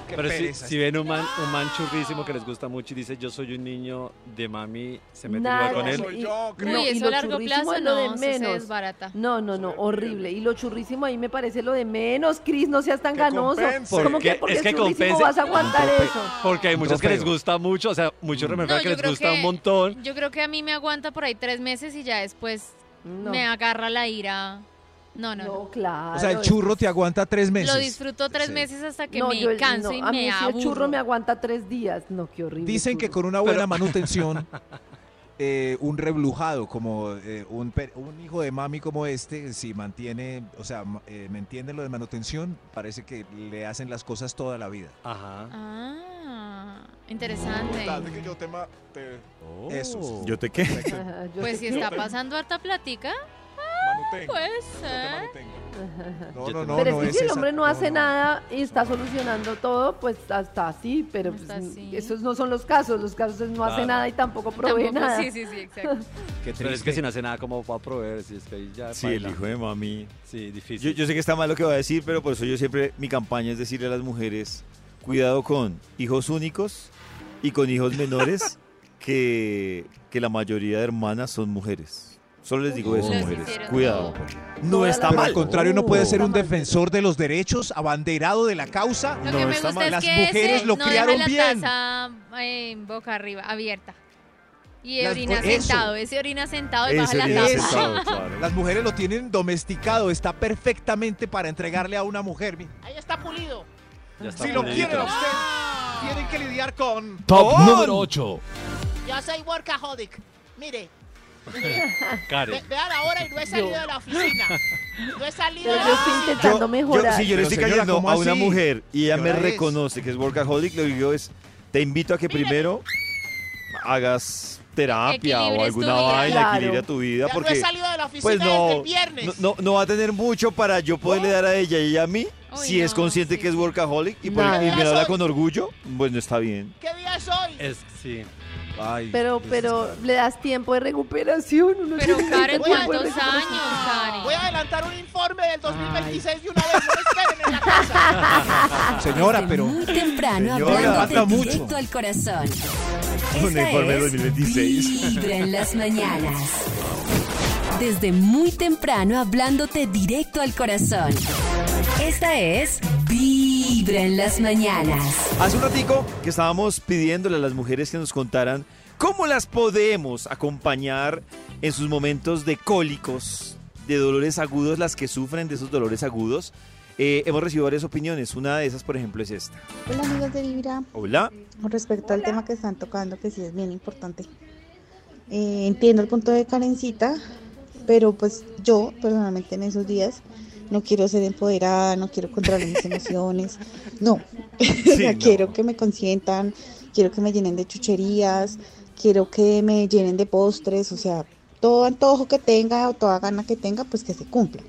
qué Pero si, pereza. si ven un man, un man churrísimo que les gusta mucho y dice yo soy un niño de mami, se mete Nada, con él. Y- yo, no, Uy, y eso lo a largo plazo es lo de no, se menos. desbarata. No, no, no, horrible. Y lo churrísimo ahí me parece lo de menos, Cris, no seas tan Que ganoso. compense. ¿Cómo Porque que porque es que compense. vas a aguantar eso? Porque hay Un muchos que les gusta mucho, o sea, muchos No, remeras que les creo gusta que- un montón. Yo creo que a mí me aguanta por ahí tres meses y ya después No, me agarra la ira. No, no, no. claro. O sea, el churro te aguanta tres meses. Lo disfruto tres Sí. meses hasta que No, me yo el- canso no, y a mí me sí aburro. el churro me aguanta tres días. No, qué horrible. Dicen que churro. con una buena manutención, *laughs* eh, un reblujado como eh, un, per- un hijo de mami como este, si mantiene, o sea, ma- eh, me entiende lo de manutención, parece que le hacen las cosas toda la vida. Ajá. Ah, interesante. Tal de que yo te, ma- te Oh. Eso. ¿Yo te qué? Yo *laughs* Pues si está pasando harta manutengo. Yo te ser. manutengo. No, Yo no, no, pero es que si el hombre no no, hace no. nada y está solucionando todo, pues hasta así, pero pues, así. esos no son los casos. Los casos es no hace Claro. nada y tampoco provee Tampoco- nada. Sí, sí, sí, exacto. *laughs* Qué Pero es que si no hace nada, como va a proveer? Si es que ya Sí, el hijo de mami. Sí, Yo, difícil. yo sé que está mal lo que voy a decir, pero por eso yo siempre, mi campaña es decirle a las mujeres, cuidado con hijos únicos y con hijos menores, *laughs* que, que la mayoría de hermanas son mujeres. Solo les digo eso, mujeres. Cuidado. No está la mal. al contrario, no puede ser un defensor de los derechos, abanderado de la causa. Lo No, que me está gusta mal. es Las que mujeres ese lo no criaron deja la bien. taza eh, en boca arriba, abierta. Y Las orina eso. sentado, ese orina sentado y baja la taza. sentado, *laughs* claro. Las mujeres lo tienen domesticado, está perfectamente para entregarle a una mujer. Ahí está pulido. Si lo quieren a usted, tienen que lidiar con. Top número 8. Yo soy workaholic. Mire, *laughs* Karen. ve- vean ahora y no he salido de la oficina. No he salido Pero de yo la estoy oficina. intentando Yo, mejorar. si yo le Pero estoy señora, cayendo ¿cómo a una así? mujer y ella ¿Qué me hora es? reconoce que es workaholic, lo que digo es, te invito a que primero hagas terapia o Equilibres tu alguna vida. vaina, Claro. equilibra tu vida, Ya no he porque salido de la oficina pues desde no, el viernes. no, no, no va a tener mucho para yo poderle dar a ella y ella a mí, Uy, si es no, consciente sí, que es workaholic y, por- y me lo habla con orgullo, pues no está bien. ¿Qué día es hoy? Es, sí. Ay, Pero, es- pero le das tiempo de recuperación. uno Pero Karen, ¿cuántos años, Karen? Voy a adelantar un informe del 2026 de una vez. No esperen en la *laughs* casa. Señora, Desde pero Muy temprano, falta mucho. directo al corazón. Un Esta informe de es 2026. Vibra en las mañanas. Desde muy temprano, hablándote directo al corazón. Esta es Vibra en las mañanas. Hace un ratico que estábamos pidiéndole a las mujeres que nos contaran cómo las podemos acompañar en sus momentos de cólicos, de dolores agudos, las que sufren de esos dolores agudos. Eh, hemos recibido varias opiniones. Una de esas, por ejemplo, es esta. Hola amigos de Vibra, Hola. con respecto al tema que están tocando, que sí es bien importante. Eh, entiendo el punto de Karencita, pero pues yo personalmente en esos días no quiero ser empoderada, no quiero controlar mis emociones, *laughs* no. quiero que me consientan, quiero que me llenen de chucherías, quiero que me llenen de postres, o sea, todo antojo que tenga o toda gana que tenga, pues que se cumpla.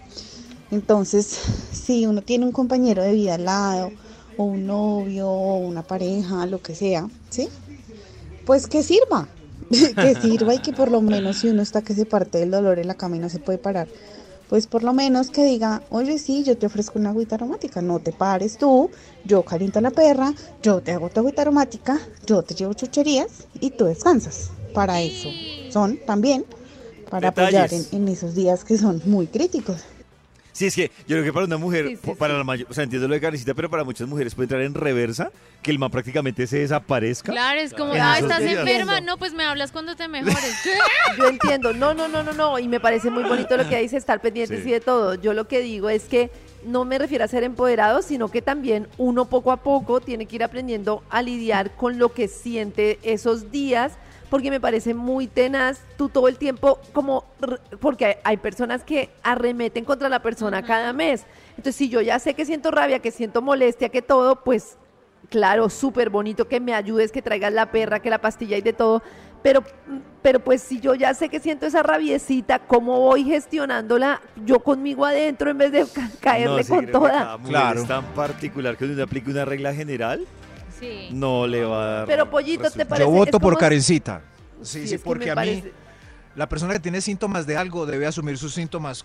Entonces, *laughs* si uno tiene un compañero de vida al lado, o un novio, o una pareja, lo que sea, ¿sí? Pues que sirva, *laughs* que sirva y que por lo menos si uno está que se parte del dolor en la cama y no se puede parar, pues por lo menos que diga, oye, sí, yo te ofrezco una agüita aromática, no te pares tú, yo caliento a la perra, yo te hago tu agüita aromática, yo te llevo chucherías y tú descansas. Para eso son también, para apoyar en, esos días que son muy críticos. Sí, es que yo creo que para una mujer, Sí, sí, para sí. la mayor, o sea, entiendo lo de Karencita, pero para muchas mujeres puede entrar en reversa, que el man prácticamente se desaparezca. Claro, es como, En ah, ¿estás días. enferma? No, pues me hablas cuando te mejores. *laughs* Yo entiendo, no, no, no, no, no, y me parece muy bonito lo que dice estar pendientes Sí. y de todo. Yo lo que digo es que no me refiero a ser empoderado, sino que también uno poco a poco tiene que ir aprendiendo a lidiar con lo que siente esos días, porque me parece muy tenaz, tú todo el tiempo como, porque hay, hay personas que arremeten contra la persona cada mes. Entonces, si yo ya sé que siento rabia, que siento molestia, que todo, pues claro, súper bonito que me ayudes, que traigas la perra, que la pastilla y de todo, pero, pero pues si yo ya sé que siento esa rabiecita, ¿cómo voy gestionándola yo conmigo adentro en vez de ca- caerle No, sí, con que toda? Claro. Es tan particular que uno aplique una regla general, Sí. no le va a dar. Pero pollito, ¿te parece? Yo voto por Karencita. Sí, Sí, porque a mí, parece- la persona que tiene síntomas de algo debe asumir sus síntomas.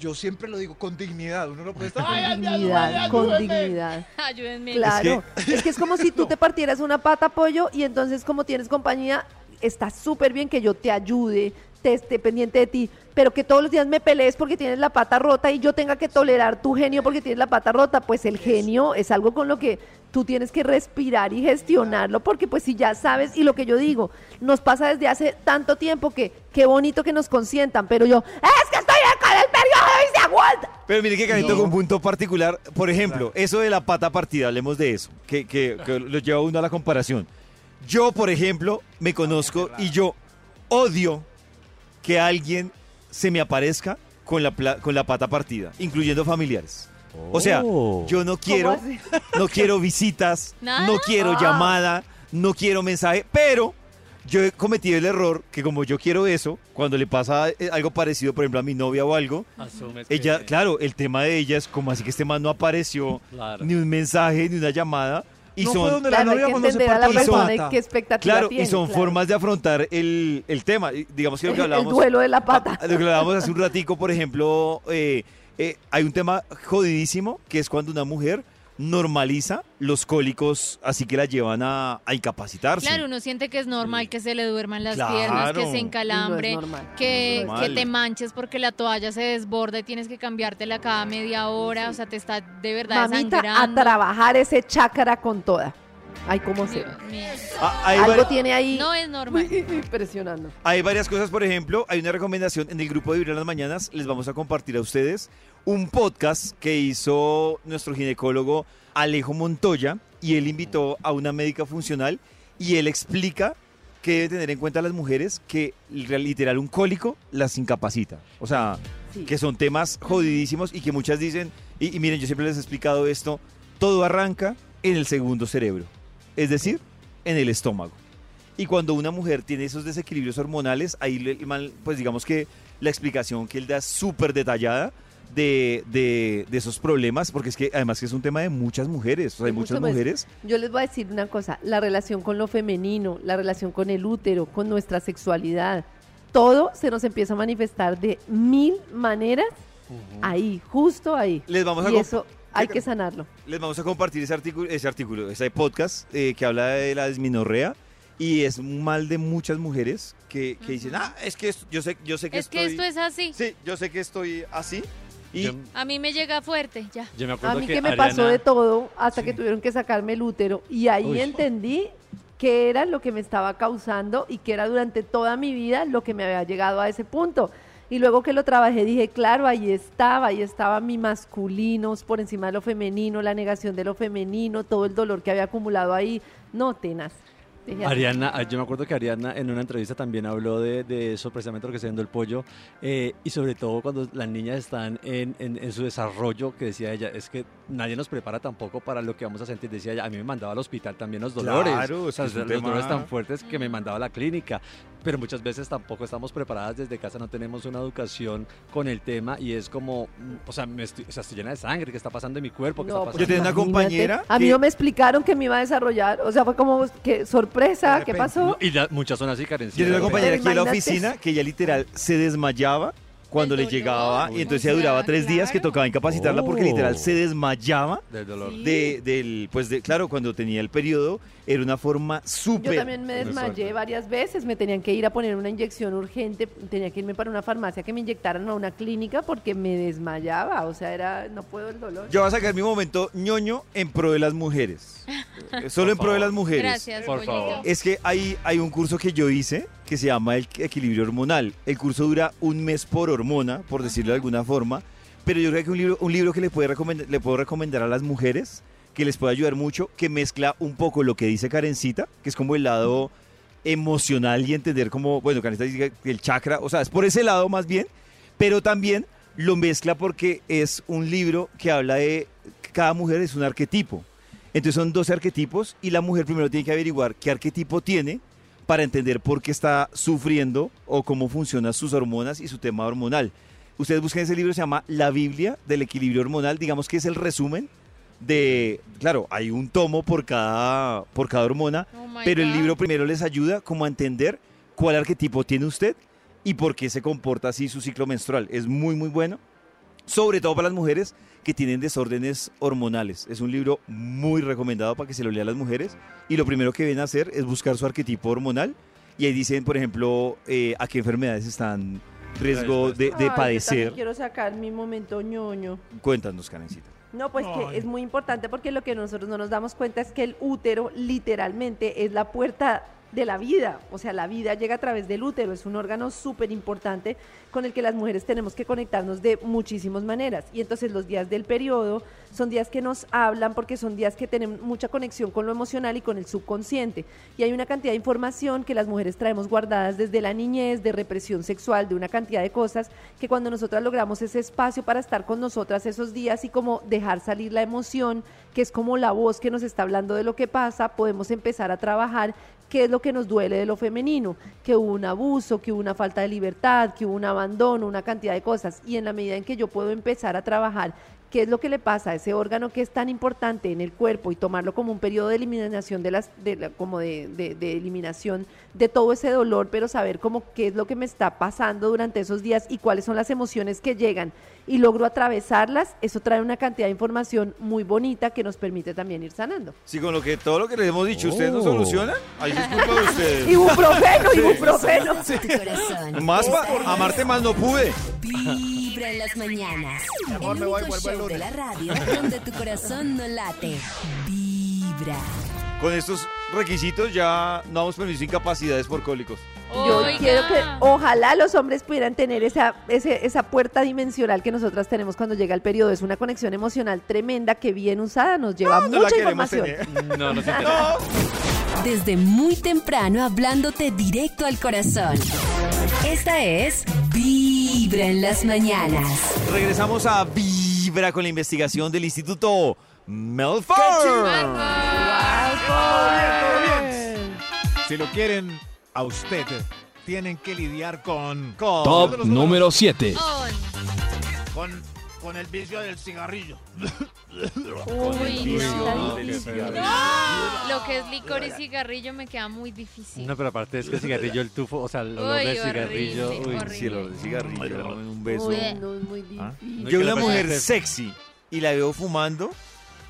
Yo siempre lo digo con dignidad. Uno no puede estar. "Ay, Con dignidad, con ayúdame". dignidad. Ayúdenme. Claro, es que, es como si tú *laughs* te partieras una pata pollo y entonces como tienes compañía, está súper bien que yo te ayude, te esté pendiente de ti, pero que todos los días me pelees porque tienes la pata rota y yo tenga que tolerar tu genio porque tienes la pata rota, pues el genio es algo con lo que tú tienes que respirar y gestionarlo porque pues si ya sabes y lo que yo digo, nos pasa desde hace tanto tiempo que qué bonito que nos consientan, pero yo, es que estoy con el periodo y se aguanta. Pero mire que Carito con un punto particular, por ejemplo, eso de la pata partida, hablemos de eso, que, que, que lo lleva uno a la comparación. Yo, por ejemplo, me conozco y yo odio que alguien se me aparezca con la, pla- con la pata partida, incluyendo familiares. O sea, Oh. yo no quiero, así? *laughs* no quiero visitas, ¿Nada? no quiero Ah. llamada, no quiero mensaje, pero yo he cometido el error que como yo quiero eso, cuando le pasa eh, algo parecido, por ejemplo, a mi novia o algo, Asumes que- ella, claro, el tema de ella es como así que este man no apareció, Claro. ni un mensaje, ni una llamada. Y No fue son, donde la Claro, hay novia que cuando se entender a la partió la persona y pata. qué expectativa claro, tiene. y son claro. formas de afrontar el, el tema. Digamos que lo que el duelo de la pata. Lo que hablábamos hace un ratico, por ejemplo, eh, eh, hay un tema jodidísimo que es cuando una mujer normaliza los cólicos, así que la llevan a, a incapacitarse. Claro, uno siente que es normal que se le duerman las Claro. piernas, que se no encalambre, que, No te manches porque la toalla se desborda y tienes que cambiártela cada media hora, o sea, te está de verdad Mamita, a trabajar ese chácara con toda. Ay, cómo se. Ah, hay, Algo vari- tiene ahí No es normal. *laughs* impresionando. hay varias cosas, por ejemplo, hay una recomendación en el grupo de Vibra en las Mañanas, les vamos a compartir a ustedes un podcast que hizo nuestro ginecólogo Alejo Montoya y él invitó a una médica funcional y él explica que deben tener en cuenta las mujeres que literal un cólico las incapacita. O sea, Sí. que son temas jodidísimos y que muchas dicen, y, y miren, yo siempre les he explicado esto, todo arranca en el segundo cerebro, es decir, en el estómago. Y cuando una mujer tiene esos desequilibrios hormonales, ahí pues digamos que la explicación que él da es súper detallada de, de- de esos problemas, porque es que además que es un tema de muchas mujeres, o sea, hay muchas más. mujeres. Yo les voy a decir una cosa, la relación con lo femenino, la relación con el útero, con nuestra sexualidad, todo se nos empieza a manifestar de mil maneras ahí, justo ahí. Les vamos a y eso hay que sanarlo. Les vamos a compartir ese artículo, ese artículo, ese podcast eh, que habla de la disminorrea y es un mal de muchas mujeres que, que dicen, ah, es que esto- yo sé, yo sé que Es estoy, que esto es así. sí, yo sé que estoy así y Yo, A mí me llega fuerte, ya. yo me A acuerdo mí que, que me Ariana- pasó de todo hasta que tuvieron que sacarme el útero y ahí Uy. entendí qué era lo que me estaba causando y que era durante toda mi vida lo que me había llegado a ese punto. Y luego que lo trabajé dije, claro, ahí estaba, ahí estaba mi masculino por encima de lo femenino, la negación de lo femenino, todo el dolor que había acumulado ahí. No, tenaz. Dije, Ariana, ah, yo me acuerdo que Ariana en una entrevista también habló de, de eso, precisamente lo que está viendo el pollo, eh, y sobre todo cuando las niñas están en, en- en su desarrollo, que decía ella, es que nadie nos prepara tampoco para lo que vamos a sentir. Decía ella, a mí me mandaba al hospital también los dolores, Claro, o sea, los tema- dolores tan fuertes que me mandaba a la clínica, pero muchas veces tampoco estamos preparadas desde casa, no tenemos una educación con el tema y es como, mm, o sea, me estoy, o sea, estoy llena de sangre, ¿qué está pasando en mi cuerpo? ¿Qué No, está pues Yo tenía una pasando? compañera A mí que- no me explicaron que me iba a desarrollar. O sea, fue como, que sorpresa, ¿qué pasó? Y la- muchas son así, Karen. Yo tenía una compañera aquí en la oficina que ella literal se desmayaba cuando le llegaba y entonces ella duraba sea, tres días que tocaba incapacitarla porque Oh. literal se desmayaba Del dolor. De, del, pues de, claro, cuando tenía el periodo era una forma Yo súper... también me desmayé varias veces, me tenían que ir a poner una inyección urgente, tenía que irme para una farmacia que me inyectaran a una clínica porque me desmayaba, o sea, era no puedo el dolor. Yo voy a sacar mi momento ñoño en pro de las mujeres. *laughs* Solo en pro de las mujeres. Gracias, Por favor. Es que hay, hay un curso que yo hice que se llama el equilibrio hormonal. El curso dura un mes por hormona, por decirlo de alguna forma, pero yo creo que un libro, un libro que le, puede recomendar, le puedo recomendar a las mujeres, que les puede ayudar mucho, que mezcla un poco lo que dice Karencita, que es como el lado emocional y entender como, bueno, Karencita dice que el chakra, o sea, es por ese lado más bien, pero también lo mezcla porque es un libro que habla de cada mujer es un arquetipo. Entonces son dos arquetipos y la mujer primero tiene que averiguar qué arquetipo tiene para entender por qué está sufriendo o cómo funcionan sus hormonas y su tema hormonal. Ustedes busquen ese libro, se llama La Biblia del equilibrio hormonal, digamos que es el resumen de, claro, hay un tomo por cada, por cada hormona, Oh pero el libro primero les ayuda como a entender cuál arquetipo tiene usted y por qué se comporta así su ciclo menstrual. Es muy, muy bueno, sobre todo para las mujeres que tienen desórdenes hormonales. Es un libro muy recomendado para que se lo lean las mujeres y lo primero que ven a hacer es buscar su arquetipo hormonal y ahí dicen, por ejemplo, eh, a qué enfermedades están riesgo de, de Ay, yo también padecer. quiero sacar mi momento ñoño. Cuéntanos, Karencita. No, pues que es muy importante porque lo que nosotros no nos damos cuenta es que el útero literalmente es la puerta de la vida, o sea, la vida llega a través del útero, es un órgano súper importante con el que las mujeres tenemos que conectarnos de muchísimas maneras. Y entonces los días del periodo son días que nos hablan porque son días que tienen mucha conexión con lo emocional y con el subconsciente. Y hay una cantidad de información que las mujeres traemos guardadas desde la niñez, de represión sexual, de una cantidad de cosas que cuando nosotras logramos ese espacio para estar con nosotras esos días y como dejar salir la emoción, que es como la voz que nos está hablando de lo que pasa, podemos empezar a trabajar qué es lo que nos duele de lo femenino, que hubo un abuso, que hubo una falta de libertad, que hubo un abandono, una cantidad de cosas. Y en la medida en que yo puedo empezar a trabajar qué es lo que le pasa a ese órgano que es tan importante en el cuerpo y tomarlo como un periodo de eliminación de las, de la- como de, de- eliminación de todo ese dolor, pero saber cómo qué es lo que me está pasando durante esos días y cuáles son las emociones que llegan y logro atravesarlas, eso trae una cantidad de información muy bonita que nos permite también ir sanando. Sí, con lo que todo lo que les hemos dicho, ¿ustedes no Oh. solucionan? Ahí es culpa de ustedes. *laughs* Ibuprofeno, Sí. ibuprofeno. Corazón. Más amarte más no pude. Vibra en las mañanas. El me voy, único el show de la radio donde tu corazón no late. Vibra. Con estos requisitos ya no damos permiso de incapacidades por cólicos. Yo Oiga. quiero que ojalá los hombres pudieran tener esa, ese- esa puerta dimensional que nosotras tenemos cuando llega el periodo. Es una conexión emocional tremenda que bien usada nos lleva No la mucha queremos información. tener. *laughs* No, no se *laughs* No. Desde muy temprano hablándote directo al corazón. Esta es Vibra en las mañanas. Regresamos a Vibra con la investigación del Instituto Melford. Si lo quieren a usted, tienen que lidiar con... Con- Top número 7. Con, con el vicio del cigarrillo. Uy, no. del cigarrillo. No. Lo que es licor y cigarrillo me queda muy difícil. No, pero aparte es que el cigarrillo, el tufo, o sea, el olor Uy, del cigarrillo. horrible, uy, horrible. Sí, el olor del cigarrillo, dame un beso. Uy, no, es muy ¿Ah? difícil. No, Yo una mujer sexy y la veo fumando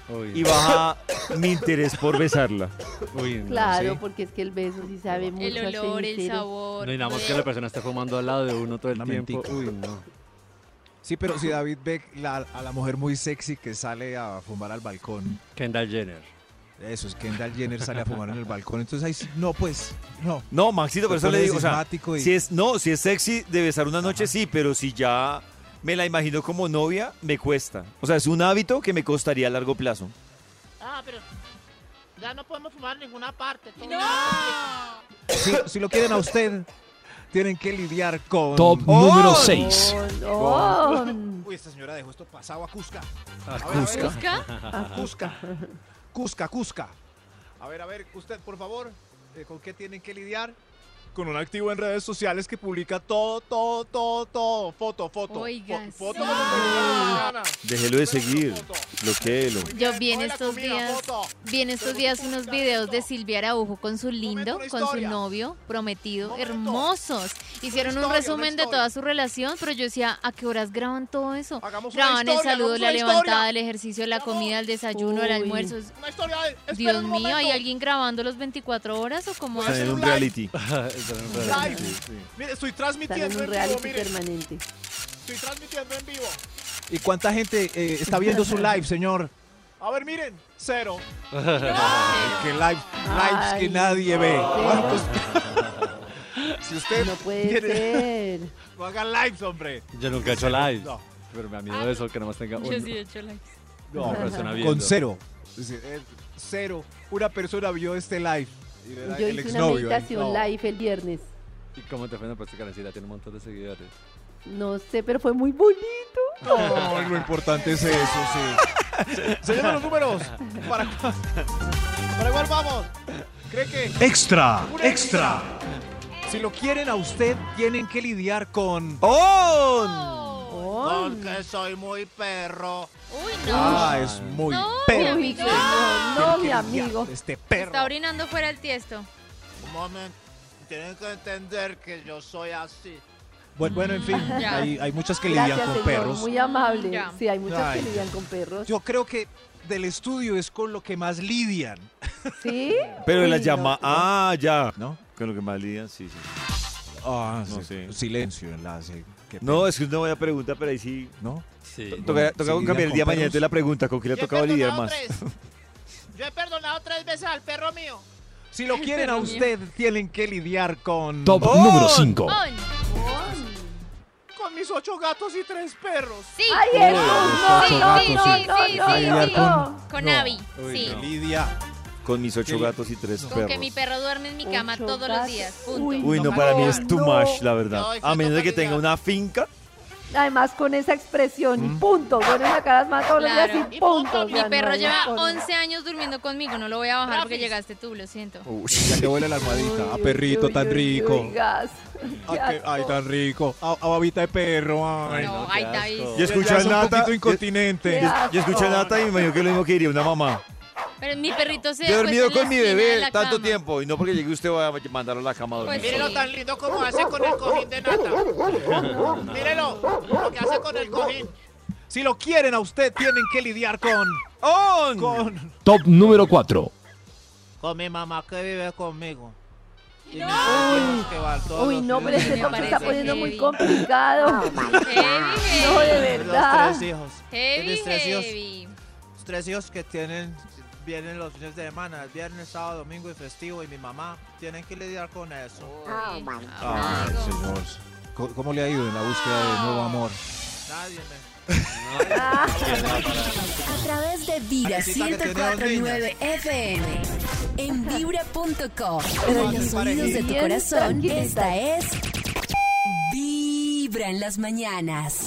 Uy, y baja mi interés por besarla. uy, no, Claro, sí. porque es que el beso sí sabe mucho El olor, el sabor. No, y nada más que la persona esté fumando al lado de uno todo el Una tiempo. mentica. Uy, no. Sí, pero si David ve la- a la mujer muy sexy que sale a fumar al balcón, Kendall Jenner. eso es Kendall Jenner sale a fumar en el balcón, entonces ahí sí- no, pues, no. No, Maxito, por Se eso le digo, o sea, cismático y- si es, no, si es sexy de besar una noche, sí, pero si ya me la imagino como novia, me cuesta. O sea, es un hábito que me costaría a largo plazo. Ah, pero ya no podemos fumar en ninguna parte. todo Si, si lo quieren a usted, tienen que lidiar con... Top ¡Oh! número 6. Oh, Uy, esta señora dejó esto pasado a Cusca. A A ver, a ver. Cusca. Cusca. Cusca, Cusca. A ver, a ver, usted, por favor, eh, ¿con qué tienen que lidiar? Con un activo en redes sociales que publica todo, todo, todo, todo. Foto, foto. Oiga, fo- foto sí. Déjelo de seguir, bloquéelo. Yo vi en estos días, vi en estos días unos videos de Silvia Araujo con su lindo, con su novio prometido, hermosos. Hicieron un resumen de toda su relación, pero yo decía, ¿a qué horas graban todo eso? Graban el saludo, la levantada, el ejercicio, la comida, el desayuno, el almuerzo. Dios mío, ¿hay alguien grabando los 24 horas o cómo Están hace? en un reality. *laughs* Live. Mire, estoy están en transmitiendo un en vivo, mire. permanente. Estoy transmitiendo en vivo. ¿Y cuánta gente eh, está viendo su live, señor? A ver, miren. Cero. Que live, lives que Ay, nadie ve. no. ¿Cuántos? *laughs* si usted No puede tiene- ser. *laughs* No hagan lives, hombre. Yo nunca he hecho live. No. Pero me da miedo eso, que nomás tenga Yo un- sí he hecho likes. No, una persona viendo. Con cero. Es decir, eh, cero. Una persona vio este live. Y Yo el hice una meditación No. live el viernes. ¿Y cómo te fue? No, pues que Karencita tiene un montón de seguidores. No sé, pero fue muy bonito. Lo importante es eso, sí. *laughs* Señor de los números. ¿Para, cu- ¿Para cuál vamos? ¿Cree que Extra, extra. si lo quieren a usted, tienen que lidiar con. Porque soy muy perro. Uy, no. Ah, es muy No, perro. mi amigo. No, mi amigo. Este perro. Está orinando fuera el tiesto. Un momento. Tienen que entender que yo soy así. Bueno, bueno, en fin, Ya. hay, hay muchas que lidian Gracias, con señor. perros. Muy amable. Ya. Sí, hay muchas Ay. que lidian con perros. Yo creo que del estudio es con lo que más lidian. ¿Sí? *laughs* Pero Uy, la no, llama. Ah, ya. ¿No? Con lo que más lidian, sí, sí. Ah, No sí. sé. Silencio, enlace. Qué No, es que una buena pregunta, pero ahí sí. ¿No? Sí. Toca, ¿sí toca lidian cambiar el día mañana entonces la pregunta, ¿con qué le ha tocado lidiar perdonado más? tres. *laughs* Yo he perdonado tres veces al perro mío. Si lo *laughs* quieren a usted, tienen que lidiar con. Top ¡Oh! número 5. ¡Ay! Con mis ocho gatos y tres perros. Sí. ¡Ay! No, Sí, no, no, sí, no, no, no. Con No. Abby, Uy, sí. no. Con mis ocho gatos y tres Con perros. que mi perro duerme en mi cama Ocho todos los gatos. días. Punto. Uy, Uy, no, No, para mí es too no. much, la verdad. No, A menos de que tenga una finca. Además, con esa expresión y punto. Bueno, la cara más todos los Claro. días y Y punto. Mi perro lleva forma. 11 años durmiendo conmigo. No lo voy a bajar porque llegaste tú, lo siento. Ya que huele la almohadita. A Uy, perrito uy, tan uy, rico. uy, gas. *laughs* Ay, Qué qué- ay, tan rico. A, a babita de perro. Ay. no, no, ay, David. escucho Ya a Nata. incontinente. Qué yo escucho a Nata y me imagino que lo mismo que diría una mamá. Pero mi perrito se Yo he dormido con mi bebé tanto cama. tiempo y no porque llegue usted va a mandarlo a la cama a dormir. Pues Mírelo sí. tan lindo como hace con el cojín de nata. Mírelo, lo que hace con el cojín. Si lo quieren a usted, tienen que lidiar con. ¡On! Con. Top número 4. Con mi mamá que vive conmigo. Y No. todos Uy, no, pero este de top se está poniendo muy heavy. complicado. Heavy, No, de heavy. Los verdad. tres hijos. Heavy, tres hijos. heavy. Los tres hijos que tienen, vienen los fines de semana, el viernes, sábado, domingo y festivo, y mi mamá tienen que lidiar con eso. Uy, Ay, amigo. señor. ¿Cómo- ¿Cómo le ha ido en la búsqueda de nuevo amor? Nadie me... *laughs* A través de Vibra Karencita, que tiene dos 1049 FM. En vibra.com. Pero En los oídos de tu corazón, esta es. Vibra en las mañanas.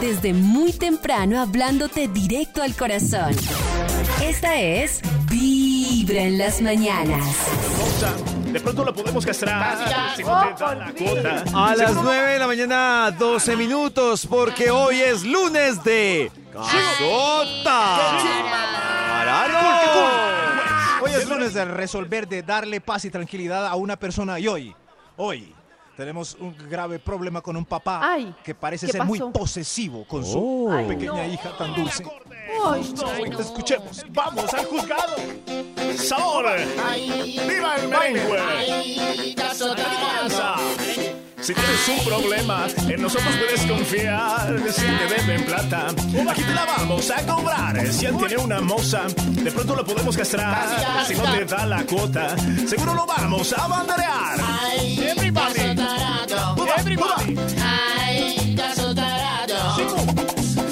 Desde muy temprano hablándote directo al corazón. Esta es Vibra en las mañanas. De pronto la podemos castrar. La cuota. A las 9 de la mañana, 12 minutos, porque hoy es lunes de Casota. Hoy es lunes de resolver, de darle paz y tranquilidad a una persona y hoy, hoy tenemos un grave problema con un papá Ay, que parece ¿qué ser muy pasó? posesivo con su Oh. Ay, pequeña no. hija tan dulce. Ay, Ay, no. Escuchemos. Vamos al juzgado. Sabor. ¡Viva el merengue! Si tienes un problema, en nosotros puedes confiar. Si te deben plata, aquí te la vamos a cobrar. Si él tiene una moza, de pronto lo podemos castrar. Si no te da la cuota, seguro lo vamos a banderear. Everybody.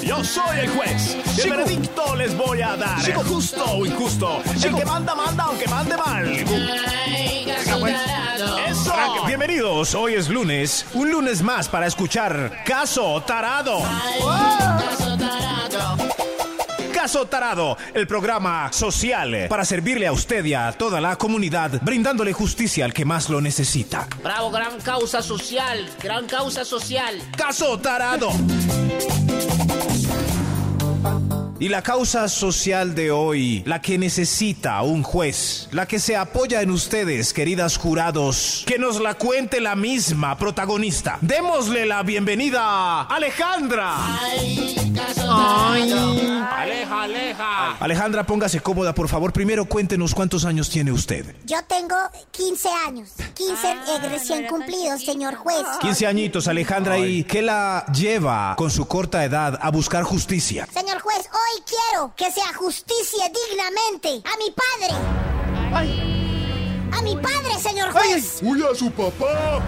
Yo soy el juez. El veredicto les voy a dar. Justo o injusto. El que manda, manda, aunque mande mal. Eso. Bienvenidos. Hoy es lunes. Un lunes más para escuchar Caso Tarado. Caso Tarado, el programa social para servirle a usted y a toda la comunidad, brindándole justicia al que más lo necesita. Bravo, gran causa social, gran causa social. Caso Tarado. Y la causa social de hoy, la que necesita un juez, la que se apoya en ustedes, queridas jurados, que nos la cuente la misma protagonista. Démosle la bienvenida a Alejandra. Aleja, aleja. Alejandra, póngase cómoda, por favor. Primero cuéntenos cuántos años tiene usted. Yo tengo 15 años, 15 eh, recién cumplidos, señor juez. 15 añiñitos, Alejandra, ¿y qué la lleva con su corta edad a buscar justicia? Señor juez, hoy quiero que se ajusticie dignamente a mi padre. A mi padre, señor juez. ¡Uy, a su papá!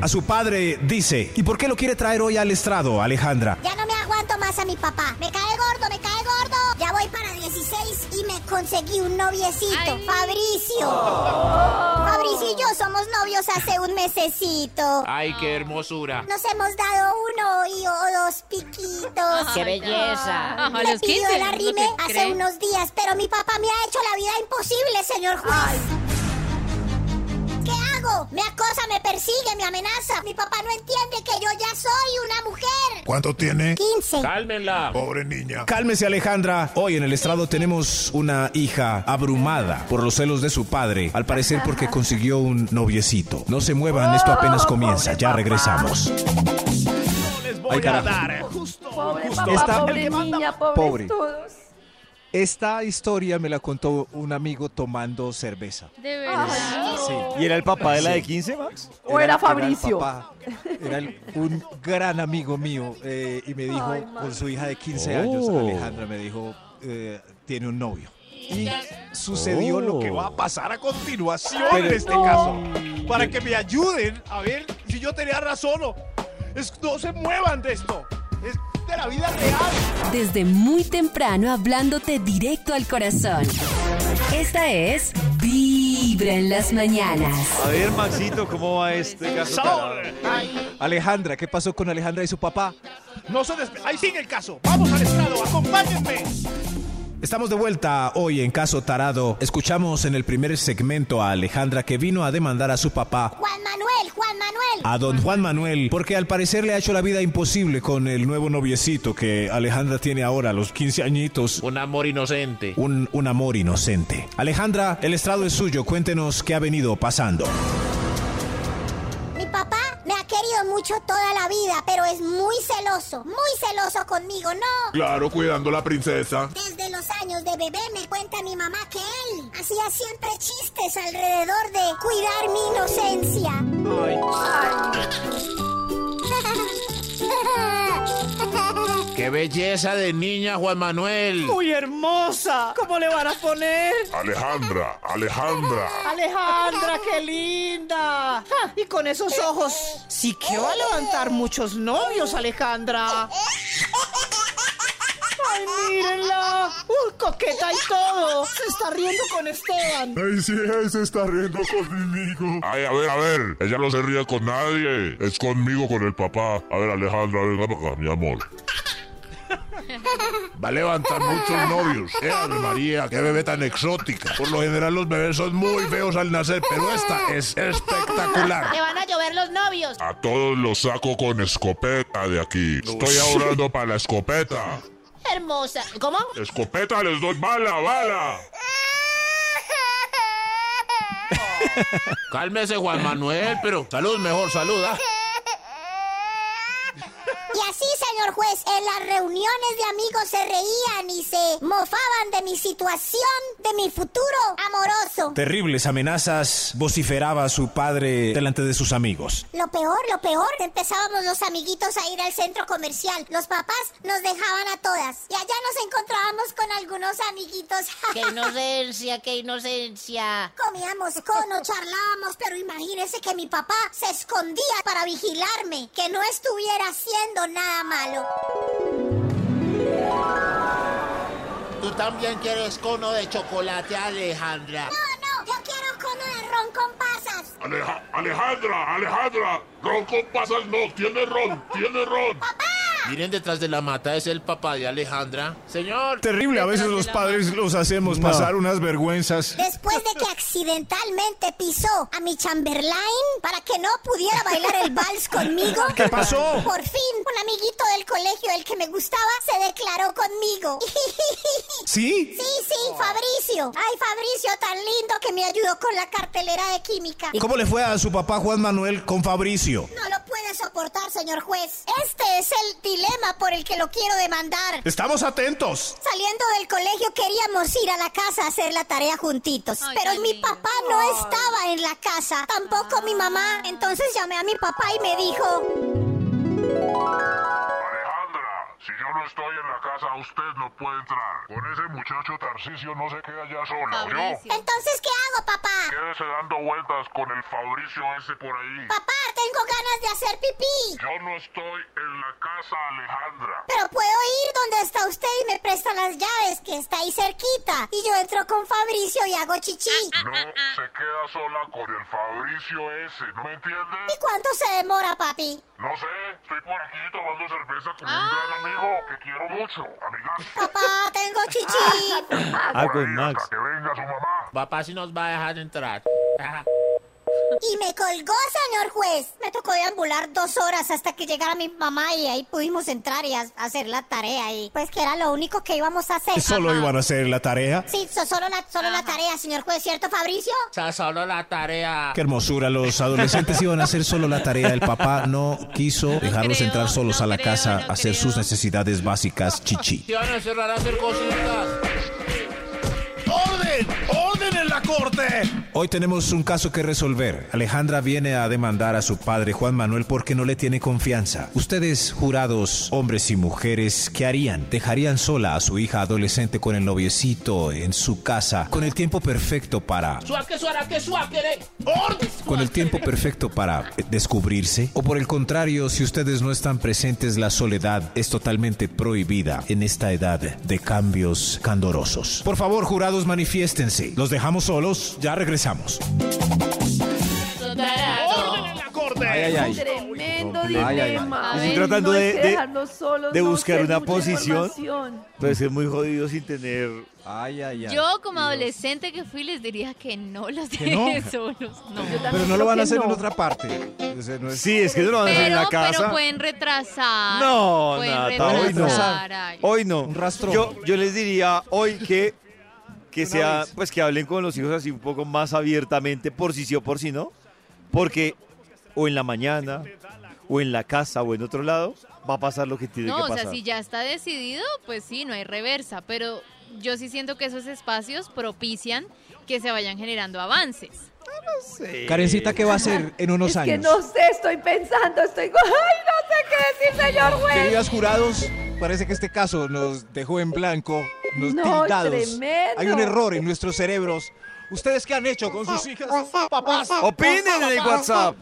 A su padre dice, ¿y por qué lo quiere traer hoy al estrado, Alejandra? Ya no me aguanto más a mi papá. Me cae gordo, me cae gordo. Ya voy para 16 y me conseguí un noviecito, Fabricio. Fabricio y yo somos novios hace un mesecito. Ay, qué hermosura. Nos hemos dado uno y o dos piquitos. ¡Qué belleza! Ajá, Le los pidió 15, el arrime hace unos días, pero mi papá me ha hecho la vida imposible, señor juez. ¿Qué hago? Me acosa, me persigue, me amenaza. Mi papá no entiende que yo ya soy una mujer. ¿Cuánto tiene? 15. Cálmenla. Pobre niña. Cálmese Alejandra. Hoy en el estrado tenemos una hija abrumada por los celos de su padre, al parecer porque consiguió un noviecito. No se muevan, esto apenas comienza, ya regresamos. Les voy Ay, a carajo. dar justo, Pobre justo. papá, Está- pobre que manda- niña, pobres Pobre. todos. Esta historia me la contó un amigo tomando cerveza. De verdad. Sí. ¿Y era el papá de la de 15, Max? O era Fabricio. papá, Era, el- un gran amigo mío eh, y me dijo, Ay, con su hija de 15 Oh. años, Alejandra, me dijo, eh, tiene un novio. Y sucedió lo que va a pasar a continuación Pero- en este caso. Para que me ayuden a ver si yo tenía razón o... Es, no se muevan de esto. Es de la vida real. Desde muy temprano hablándote directo al corazón. Esta es Vibra en las mañanas. A ver, Maxito, ¿cómo va este caso? Sabor. Alejandra, ¿qué pasó con Alejandra y su papá? No se despe- Ahí sigue el caso. Vamos al estrado. Acompáñenme. Estamos de vuelta hoy en Caso Tarado. Escuchamos en el primer segmento a Alejandra que vino a demandar a su papá, Juan Manuel, Juan Manuel. a don Juan Manuel, porque al parecer le ha hecho la vida imposible con el nuevo noviecito que Alejandra tiene ahora a los 15 añitos. Un amor inocente. Un, un amor inocente. Alejandra, el estrado es suyo. Cuéntenos qué ha venido pasando. Mucho toda la vida, pero es muy celoso, muy celoso conmigo, ¿no? Claro, cuidando a la princesa. Desde los años de bebé me cuenta mi mamá que él hacía siempre chistes alrededor de cuidar mi inocencia. *laughs* ¡Qué belleza de niña, Juan Manuel! Muy hermosa. ¿Cómo le van a poner? Alejandra, Alejandra. Alejandra, qué linda. Ja, y con esos ojos, sí que va a levantar muchos novios, Alejandra. Ay, mírenla. Uy, coqueta y todo. Se está riendo con Esteban. Ay, sí, se está riendo conmigo. Ay, a ver, a ver. Ella no se ríe con nadie. Es conmigo, con el papá. A ver, Alejandra, venga para acá, mi amor. *laughs* Va a levantar muchos novios. Eh, María, qué bebé tan exótica. Por lo general los bebés son muy feos al nacer, pero esta es espectacular. Le van a llover los novios. A todos los saco con escopeta de aquí. Estoy ahorrando para la escopeta. Hermosa. ¿Cómo? Escopeta les doy bala, bala. Cálmese, Juan Manuel, pero salud mejor, salud. ¿ah? Y así, señor juez, en las reuniones de amigos se reían y se mofaban de mi situación, de mi futuro amoroso. Terribles amenazas vociferaba su padre delante de sus amigos. Lo peor, lo peor, empezábamos los amiguitos a ir al centro comercial. Los papás nos dejaban a todas. Y allá nos encontrábamos con algunos amiguitos. *laughs* ¡Qué inocencia, qué inocencia! Comíamos cono, charlábamos, pero imagínese que mi papá se escondía para vigilarme, que no estuviera haciendo nada malo. Tú también quieres cono de chocolate, Alejandra. No, no, yo quiero cono de ron con pasas. Aleja- Alejandra, Alejandra. Ron con pasas no, tiene ron, tiene ron. Miren detrás de la mata, es el papá de Alejandra. Señor. Terrible, a veces los padres los hacemos No. pasar unas vergüenzas. Después de que accidentalmente pisó a mi Chamberlain para que no pudiera bailar el vals conmigo. ¿Qué pasó? Por fin, un amiguito del colegio, el que me gustaba, se declaró conmigo. *laughs* ¿Sí? Sí, sí, Fabricio. Ay, Fabricio, tan lindo que me ayudó con la cartelera de química. ¿Y cómo le fue a su papá Juan Manuel con Fabricio? No lo puede soportar, señor juez. Este es el dilema por el que lo quiero demandar. Estamos atentos. Saliendo del colegio queríamos ir a la casa a hacer la tarea juntitos. pero mi papá no estaba en la casa, tampoco mi mamá. Entonces llamé a mi papá y me dijo... no estoy en la casa, usted no puede entrar. Con ese muchacho Tarcisio no se queda ya sola, ¿oyó? Entonces, ¿qué hago, papá? Quédese dando vueltas con el Fabricio ese por ahí. Papá, tengo ganas de hacer pipí. Yo no estoy en la casa, Alejandra. Pero puedo ir donde está usted y me presta las llaves, que está ahí cerquita. Y yo entro con Fabricio y hago chichi. No se queda sola con el Fabricio ese, ¿no me entiendes? ¿Y cuánto se demora, papi? No sé, estoy por aquí tomando cerveza con un gran amigo que quiero mucho, amigas. Papá, tengo chichi. Ah, con Max. Que venga su mamá. Papá si nos va a dejar entrar. Y me colgó, señor juez. Me tocó deambular dos horas hasta que llegara mi mamá y ahí pudimos entrar y a- hacer la tarea. Y pues que era lo único que íbamos a hacer. ¿Solo iban a hacer la tarea? Sí, so- solo, la, solo la tarea, señor juez, ¿cierto, Fabricio? O sea, solo la tarea. Qué hermosura, los adolescentes iban a hacer solo la tarea. El papá no quiso dejarlos entrar solos a la casa a hacer sus necesidades básicas, chichi. Van a hacer cositas. ¡Orden! ¡Orden en la corte! Hoy tenemos un caso que resolver. Alejandra viene a demandar a su padre Juan Manuel porque no le tiene confianza. Ustedes, jurados, hombres y mujeres, ¿qué harían? ¿Dejarían sola a su hija adolescente con el noviecito en su casa con el tiempo perfecto para con el tiempo perfecto para descubrirse? ¿O por el contrario, si ustedes no están presentes, la soledad es totalmente prohibida en esta edad de cambios candorosos? Por favor, jurados, manifiéstense. ¿Los dejamos solos? Ya regresamos. ¡Orden en la corte! Ay, ay, ay. Tremendo Ay, ay, ay. dilema. Estoy tratando No de- de- no buscar una posición. Puede ser muy jodido sin tener. Ay, ay, Yo como adolescente que fui les diría que no los ¿Que no? deje *laughs* solos. No. Pero no lo van a hacer en otra parte. No es- Sí, es que no lo van a hacer en Pero, la casa. pero pueden retrasar. No, pueden hoy no. retrasar, ay. Hoy no. Un rastro. Yo, yo les diría hoy que, que sea, pues que hablen con los hijos así un poco más abiertamente, por si sí o por si no. Porque o en la mañana, o en la casa, o en otro lado, va a pasar lo que tiene No, que o pasar. sea, si ya está decidido, pues sí, no hay reversa. Pero yo sí siento que esos espacios propician que se vayan generando avances. Karencita, ¿qué va a hacer en unos Es que años? no sé, estoy pensando, estoy... ¡Ay, no sé qué decir, señor juez! Queridas jurados, parece que este caso nos dejó en blanco, nos No, tildados. tremendo. Hay un error en nuestros cerebros. ¿Ustedes qué han hecho con sus hijas? Papás, Opinen en el WhatsApp.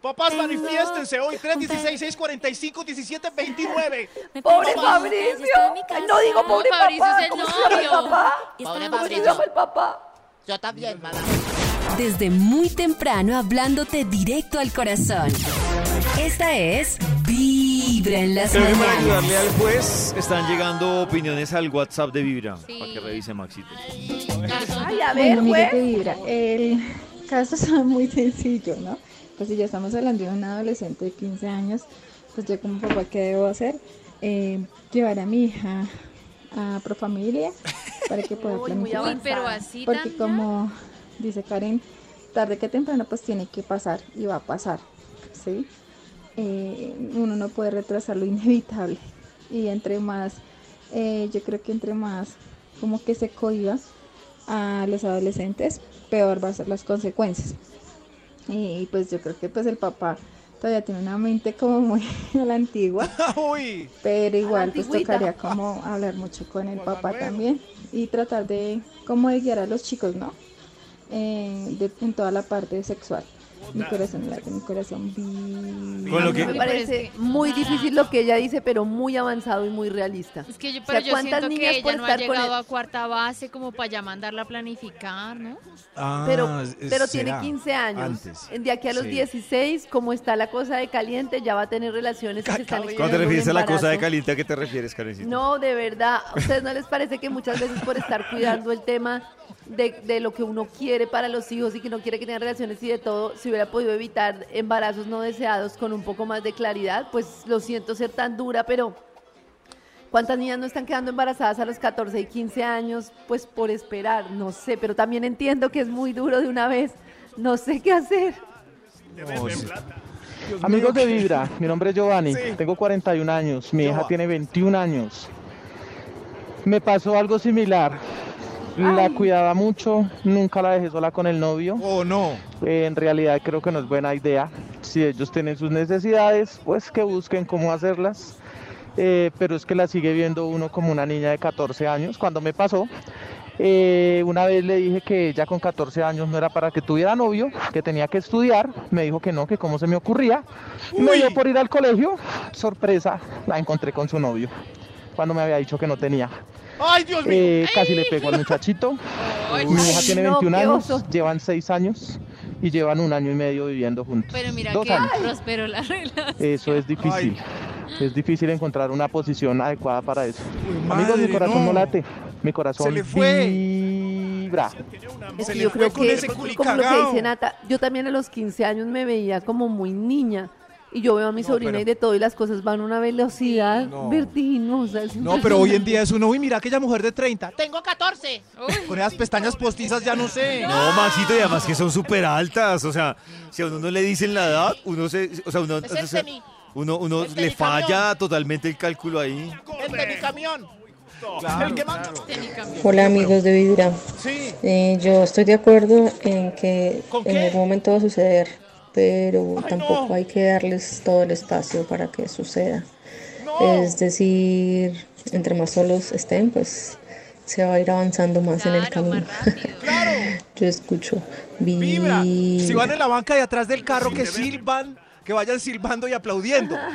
papás, manifiéstense hoy 316-645-1729. ¡Pobre Fabricio! No digo pobre No, Fabricio papá, es el ¿cómo se llama el papá? Pobre ¿Cómo se llama el papá? Yo también, mamá. Desde muy temprano hablándote directo al corazón. Esta es Vibra en las Creo que para ayudarle al juez están llegando opiniones al WhatsApp de Vibra. Para que revise Maxito. Ay, a ver, Bueno, mire vibra. El caso *laughs* es muy sencillo, ¿no? Pues si ya estamos hablando de un adolescente de 15 años, pues yo como papá, ¿qué debo hacer? Eh, llevar a mi hija a Profamilia para que pueda Uy, muy planificar. Uy, pero así Porque ya. como dice Karen, tarde que temprano pues tiene que pasar y va a pasar, ¿sí? Eh, uno no puede retrasar lo *laughs* inevitable y entre más, eh, yo creo que entre más como que se cohiba a los adolescentes, peor va a ser las consecuencias. Y pues yo creo que pues el papá todavía tiene una mente como muy *laughs* a la antigua, *laughs* Uy. pero igual pues tocaría como hablar mucho con el papá también y tratar de como de guiar a los chicos, ¿no? Eh, de- en toda la parte sexual. Mi corazón late, mi corazón. Con lo que- Me parece muy difícil lo que ella dice, pero muy avanzado y muy realista. Es que yo, O pero sea, yo ¿cuántas siento niñas que ella no ha llegado a cuarta base como para ya mandarla a planificar, ¿no? Ah, pero pero tiene será 15 años. Antes. De aquí a los Sí. 16, como está la cosa de caliente, ya va a tener relaciones y se están Cuando te refieres a la cosa de caliente, ¿a qué te refieres, Karencita? No, de verdad. ¿A ustedes no les parece que muchas veces por estar cuidando el tema de, de lo que uno quiere para los hijos y que no quiere que tengan relaciones y de todo, si hubiera podido evitar embarazos no deseados con un poco más de claridad? Pues lo siento ser tan dura, pero ¿cuántas niñas no están quedando embarazadas a los 14 y 15 años? Pues por esperar, no sé, pero también entiendo que es muy duro de una vez. No sé qué hacer. Amigos de Vibra, mi nombre es Giovanni, tengo 41 años, mi hija tiene 21 años. Me pasó algo similar. La cuidaba mucho, nunca la dejé sola con el novio. Oh, no. Eh, en realidad creo que no es buena idea. Si ellos tienen sus necesidades, pues que busquen cómo hacerlas. Eh, pero es que la sigue viendo uno como una niña de 14 años. Cuando me pasó, Eh, una vez le dije que ya con 14 años no era para que tuviera novio, que tenía que estudiar. Me dijo que no, que cómo se me ocurría. Me dio por ir al colegio. Sorpresa, la encontré con su novio. Cuando me había dicho que no tenía. ¡Ay, Dios mío! Eh, casi le pego al muchachito. Mi hija tiene no, 21 qué años, llevan 6 años y llevan un año y medio viviendo juntos. Pero mira Dos que años. prosperó la *laughs* relación. Eso es difícil. Es difícil encontrar una posición adecuada para eso. madre, Amigos, mi corazón no. no. late. Mi corazón Se le fue. vibra. Es Se que le yo fue creo con que, como lo que dice Nata, yo también a los 15 años me veía como muy niña. Y yo veo a mi sobrina pero- y de todo, y las cosas van a una velocidad vertiginosa. es No, pero hoy en día es uno, uy, mira aquella mujer de 30. Tengo 14. Con esas pestañas postizas ya no sé. No, Maxito, y además que son súper altas. O sea, si a uno no le dicen la edad, uno se. O sea, uno, Es el o sea, de mi- uno, uno le camión. falla totalmente el cálculo ahí. El de mi camión. el que manda. Hola amigos de Vibra. Sí. Eh, yo estoy de acuerdo en que ¿Con en algún momento va a suceder, pero tampoco hay que darles todo el espacio para que suceda. Es decir, entre más solos estén, pues se va a ir avanzando más en el camino. *laughs* yo escucho Vibra. Si van en la banca de atrás del carro que silban, que vayan silbando y aplaudiendo. *laughs*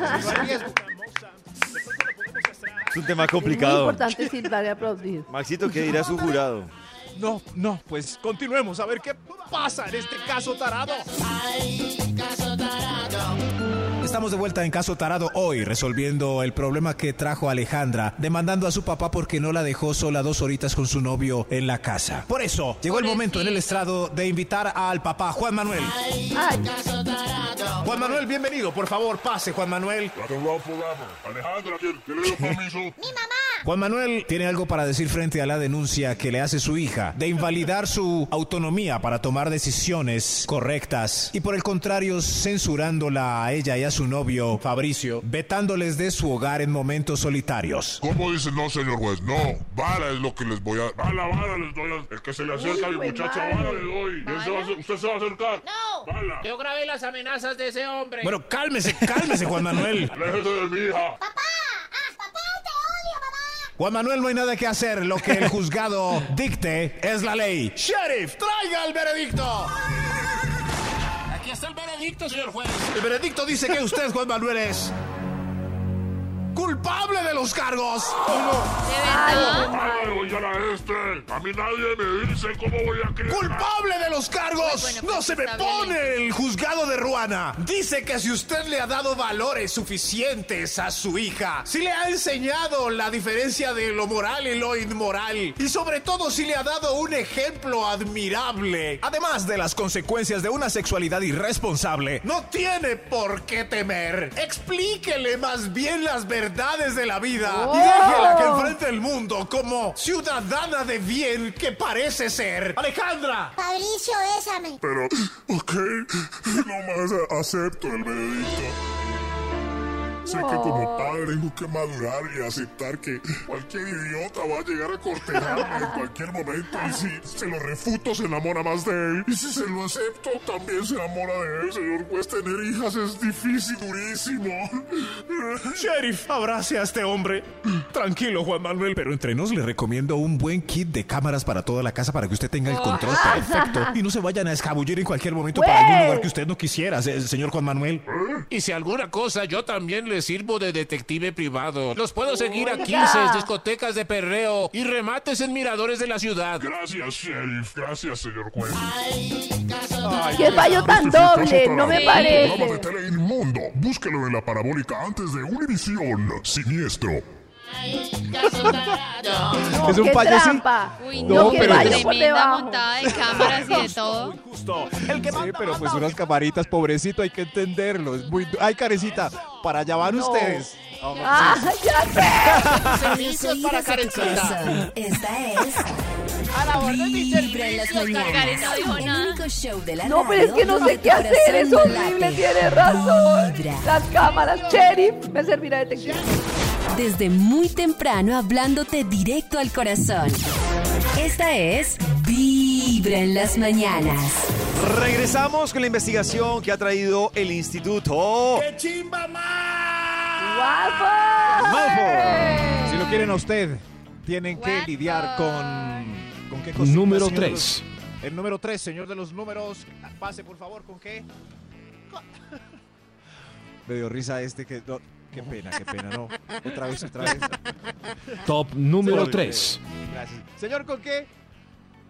Es un tema Es muy complicado. importante silbar y aplaudir. Maxito, ¿qué dirá su jurado? No, no, pues continuemos a ver qué pasa en este caso tarado. Estamos de vuelta en Caso Tarado hoy, resolviendo el problema que trajo Alejandra, demandando a su papá porque no la dejó sola dos horitas con su novio en la casa. Por eso, llegó el momento en el estrado de invitar al papá Juan Manuel. Juan Manuel, bienvenido. Por favor, pase, Juan Manuel. Alejandra, ¿quién, quién le dio permiso? *laughs* Juan Manuel tiene algo para decir frente a la denuncia que le hace su hija de invalidar su autonomía para tomar decisiones correctas y por el contrario censurándola a ella y a su novio Fabricio, vetándoles de su hogar en momentos solitarios. ¿Cómo dice no, señor juez? No, bala es lo que les voy a... Bala, bala les doy a... El que se le acerca a mi muchacha, bala le doy. Se va a ¿Usted se va a acercar? No. Bala. Yo grabé las amenazas de ese hombre. Bueno, cálmese, cálmese, Juan Manuel. *laughs* Aléjese de mi hija. Juan Manuel, no hay nada que hacer. Lo que el juzgado dicte es la ley. Sheriff, traiga el veredicto. Está el veredicto, señor juez. El veredicto dice que usted, Juan Manuel, es culpable de los cargos. A este. A mí nadie me dice cómo voy a creer. ¡Culpable de los cargos! Bueno, ¡No pues se me pone el juzgado de Ruana! Dice que si usted le ha dado valores suficientes a su hija, si le ha enseñado la diferencia de lo moral y lo inmoral, y sobre todo si le ha dado un ejemplo admirable, además de las consecuencias de una sexualidad irresponsable, no tiene por qué temer. Explíquele más bien las verdades de la vida y Oh. déjela que enfrente el mundo como ciudadana de bien que parece ser. Alejandra. Fabricio, bésame. Pero, ok, nomás acepto el veredicto. Sé que como padre tengo que madurar y aceptar que cualquier idiota va a llegar a cortejarme en cualquier momento y si se lo refuto se enamora más de él y si se lo acepto también se enamora de él, señor juez. Tener hijas es difícil, durísimo. Sheriff, abrace a este hombre. Tranquilo, Juan Manuel. Pero entre nos le recomiendo un buen kit de cámaras para toda la casa para que usted tenga el control perfecto y no se vayan a escabullir en cualquier momento para algún lugar que usted no quisiera, se- señor Juan Manuel. Y si alguna cosa, yo también le sirvo de detective privado. Los puedo seguir a Oiga. 15 discotecas de perreo y remates en miradores de la ciudad. Gracias, sheriff. Gracias, señor juez. ¡Qué fallo tan doble! No me Programa de parece. tele inmundo. Búsquelo en la parabólica antes de Univisión. Siniestro. No, Es un trampa. Uy, No, no, pero- por debajo. montada de cámaras y de todo. Sí, pero pues unas camaritas, pobrecito, hay que entenderlo. Es muy... Ay, carecita, para allá van No. ustedes. ¡Ah, ya sé! *laughs* Servicios para Oídos a tu Karencita. corazón. Esta es A la orden de mi Vibra en las mañanas. No dijo El nada. único show de la No, pero es que no sé qué hacer, es horrible, tiene razón. Las cámaras, sheriff, me servirá de detective. Desde muy temprano hablándote directo al corazón. Esta es Vibra en las mañanas. Regresamos con la investigación que ha traído el Instituto. ¡Qué chimba ¡Guapo! Si lo quieren a usted, tienen que lidiar con... ¿Con qué cositas, número señor de 3. los- El número 3, señor de los números. Pase, por favor, ¿con qué? Me dio risa este que... no, qué pena, qué pena, no. Otra vez, otra vez. Top número Señor, 3. Gracias. Señor, ¿con qué?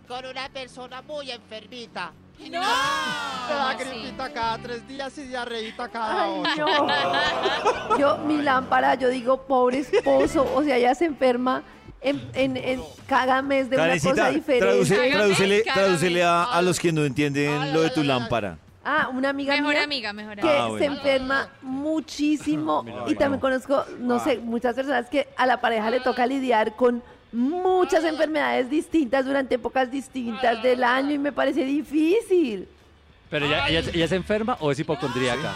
Con una persona muy enfermita. ¡No! Me da gripita cada tres días y diarreíta cada Ay, ocho. no. Yo, mi lámpara, yo digo, pobre esposo, o sea, ella se enferma en, en- en cada mes de una cosa diferente. tradúcele, tradúcele a, a los que no entienden lo de tu lámpara. Ah, una amiga Mejor mía amiga, mejor que Ah, se bueno. enferma *laughs* muchísimo *laughs* Mira, y también no. conozco, no sé, muchas personas que a la pareja le toca lidiar con muchas enfermedades distintas durante épocas distintas del año y me parece difícil. Pero ella, ella, ella se enferma o es hipocondríaca.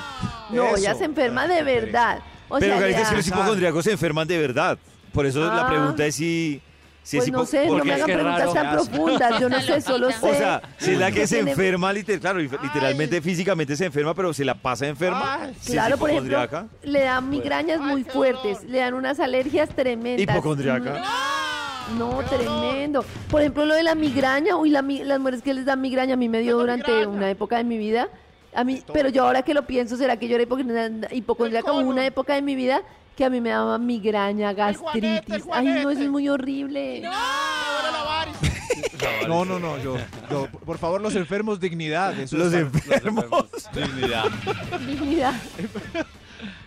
No, ella Eso. se enferma de verdad. O Pero sea, si los hipocondríacos se enferman de verdad. Por eso la Ah. pregunta es si, si pues es no sé, no porque me hagan preguntas tan profundas, yo no sé, solo sé. O sea, si es la que se enferma, liter- claro, literalmente, físicamente se enferma, pero se la pasa enferma. Ay, si Claro, es por ejemplo, hipocondríaca. le dan migrañas muy fuertes, le dan unas alergias tremendas. Hipocondríaca. No, tremendo. Por ejemplo, lo de la migraña, uy, la las mujeres que les dan migraña, a mí me dio durante una época de mi vida. A mí, pero yo ahora que lo pienso, ¿será que yo era hipocondríaca? Hubo una época de mi vida que a mí me daba migraña, gastritis. Ay, no, eso es muy horrible. *laughs* No, no, no, yo, yo, por favor, los enfermos, dignidad. eso Los es- enfermos. Dignidad. Dignidad.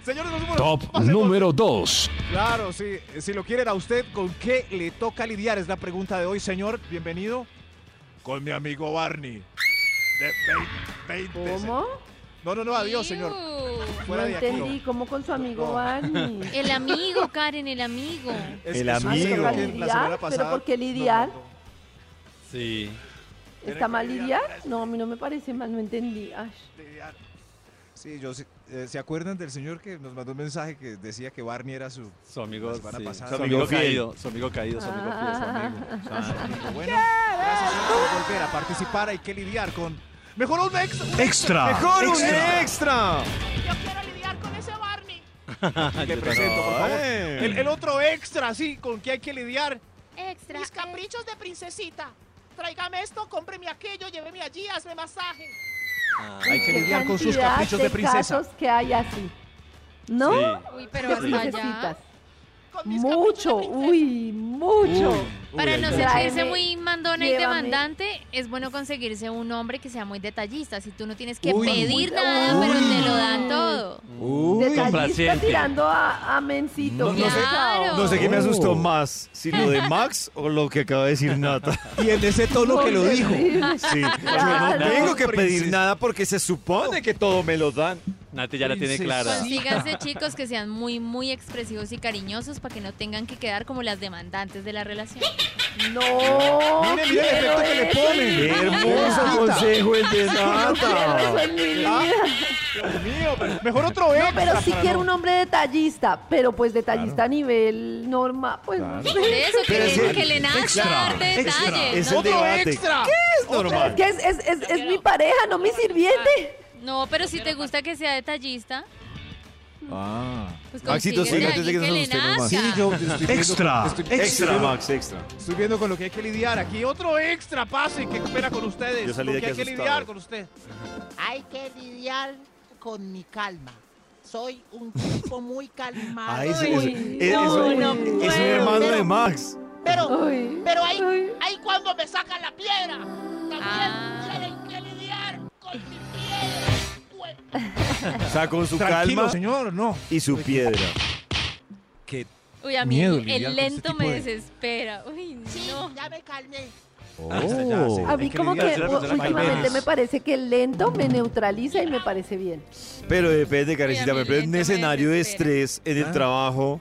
Señor de los números, Top pase por- número 2. Claro, sí. Si lo quieren a usted, ¿con qué le toca lidiar? Es la pregunta de hoy, señor. Bienvenido. Con mi amigo Barney. De 20. ¿Cómo? No, no, no, adiós, señor. Fuera no de aquí. entendí, ¿cómo con su amigo Barney? El amigo, Karen, el amigo. Es- El es un amigo. señor ¿Toca que la lidiar? semana ¿Pero pasada- por qué lidiar? No, no, no. Sí. ¿Está mal lidiar? No, a mí no me parece mal, no entendí. Ay. Lidiar. Sí, yo sé- eh, ¿Se acuerdan del señor que nos mandó un mensaje que decía que Barney era su, Su amigo, la semana sí. pasada? su Su amigo, amigo fiel. caído, su amigo caído, su amigo fiel, su amigo. Ah. amigo. Bueno, gracias señor, por volver a participar. Hay que lidiar con... Mejor un extra. Extra. ¡Mejor un extra. extra! Yo quiero lidiar con ese Barney. *laughs* Le presento, por favor. Ay. El, el otro extra, sí, con que hay que lidiar. Extra. Mis caprichos de princesita. Tráigame esto, cómpreme aquello, lléveme allí, hazme masaje. Hay que lidiar con sus caprichos de princesa. casos que hay así. ¿No? Sí. Uy, pero De hasta allá. princesitas. Con mis Mucho, de uy, mucho. Para no sentirse muy mandona y demandante, es bueno conseguirse un hombre que sea muy detallista. Si tú no tienes que Uy. pedir Uy. nada, pero te lo dan todo. Detallista complaciente. tirando a, a mencito. No, no sé- Claro. No sé qué me asustó más, si lo de Max o lo que acaba de decir Nata. Y en ese tono que lo dijo. Sí, *laughs* yo no tengo que pedir nada porque se supone que todo me lo dan. Nati ya la tiene clara. Consíganse chicos que sean muy, muy expresivos y cariñosos para que no tengan que quedar como las demandantes de la relación. No. Mire, mire el efecto que le ponen. ¡Qué hermoso consejo el de eso Nata! en mi vida. Dios mío, pero mejor otro No, extra. pero sí para quiero no- un hombre detallista, pero pues detallista a nivel normal, pues no sé. Por eso, que, Pero le, sí, que le nazca extra, darte extra. detalles. Es ¿no? el debate. extra. ¿Qué es normal? Que es, es, es, es mi pareja, no mi sirviente. No, pero si te gusta que sea detallista, Ah. pues Maxito, consíguete a de que alguien le nazca. Sí, yo estoy viendo- Extra, estoy- Extra, viendo- Max, extra. Estoy viendo con lo que hay que lidiar aquí. Otro extra, pase, que espera con ustedes. Yo salí Con de que aquí hay que asustado. lidiar con usted. Hay que lidiar con mi calma. Soy un tipo muy calmado. Ah, Uy, es, no, eso- no es un puedo. hermano de Max. Pero, Uy. pero ahí, Uy. ahí cuando me sacan la piedra, también Ah. Bueno, O sea, con su Tranquilo, calma señor, no. y su piedra. Que Uy, a mí Miedo el con este lento tipo me de- desespera. Uy, sí, no. ya me calmé. Oh. A mí que como que lidiar últimamente me parece que el lento me neutraliza y me parece bien. Pero depende, Karencita. Uy, a Por ejemplo, en un me escenario de desespera. estrés, en el Ah. trabajo,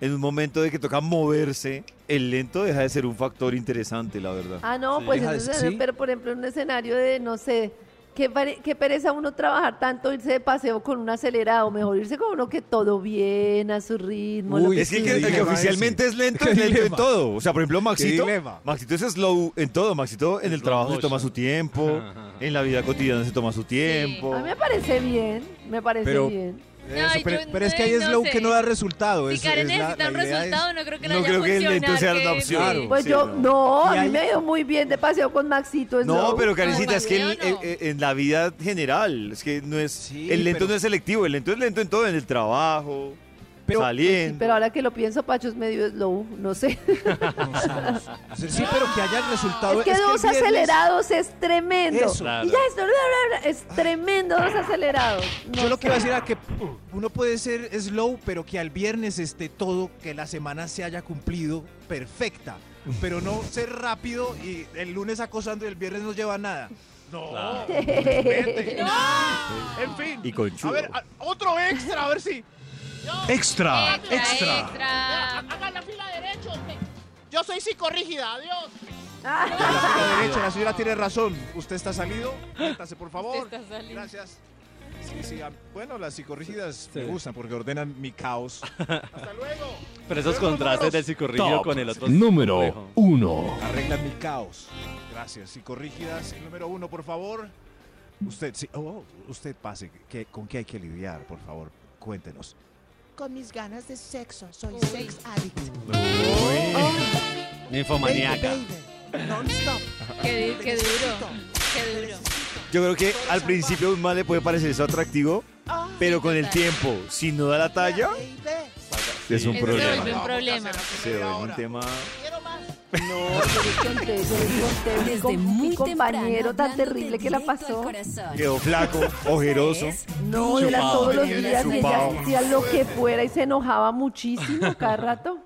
en un momento de que toca moverse, el lento deja de ser un factor interesante, la verdad. Ah, no, Sí. pues Deja de- entonces, sí. pero por ejemplo en un escenario de, no sé, qué, pare- qué pereza uno trabajar tanto, irse de paseo con un acelerado, mejor irse con uno que todo bien, a su ritmo. lo que Es que el que, el que dilema oficialmente es lento *laughs* es lento en todo. O sea, por ejemplo, Maxito. Maxito es slow en todo. Maxito en el Slow trabajo se toma su tiempo. *laughs* En la vida cotidiana se toma su tiempo. A mí me parece bien, me parece Pero- bien. Eso, Ay, pero, es que hay no slow sé. que no da resultado. Si es- Karen necesita un la idea es- resultado, no creo que No vaya creo a que el lento funcionar sea una opción. Claro. Pues Sí, yo, no. no, a mí hay- me dio muy bien de paseo con Maxito. No, pero Karencita, es que en, la vida general, es que no es. Sí, el lento pero- no es selectivo, el lento es lento en todo, en el trabajo, Pero- Sí, saliendo. pero ahora que lo pienso, Pacho es medio slow, no sé. Sí, pero que haya el resultado. Es que el dos viernes- acelerados es tremendo. Eso. Y ya esto es tremendo dos acelerados. No Yo lo que iba a decir era que uno puede ser slow, pero que al viernes esté todo, que la semana se haya cumplido perfecta. Pero no ser rápido y el lunes acosando y el viernes no lleva nada. No. vete. *laughs* En fin. Y con A ver, otro extra, a ver si. Extra, Extra, extra. extra. Hagan la fila derecho. Yo soy psicorrígida, adiós. Ah, La fila derecha, la señora tiene razón. Usted está salido. Métase, por favor. Usted está salido. Gracias. Sí, sí, ah, bueno, las psicorrígidas me Sí. gustan porque ordenan mi caos. *laughs* Hasta luego. Pero esos Luego, contrastes del psicorrígido Top con el otro. número complejo. uno. Arreglan mi caos. Gracias. Psicorrígidas, el número uno, por favor. Usted, sí, oh, usted pase. ¿Qué- ¿Con qué hay que lidiar, por favor? Cuéntenos. Con mis ganas de sexo. Soy sex addict. Ninfomaníaca. Baby, baby. Non-stop. Qué, qué duro. Qué duro. Yo creo que al principio a un man le puede parecer eso atractivo, pero con el tiempo, si no da la talla, Baby. es un Eso se problema. vuelve un problema. Se vuelve un tema. Quiero más. No, yo les conté, yo les conté. Mi, Desde mi muy compañero tan terrible que la pasó. Quedó flaco, *laughs* ojeroso. Es No, era todos los días y ella hacía lo que fuera y se enojaba muchísimo cada rato.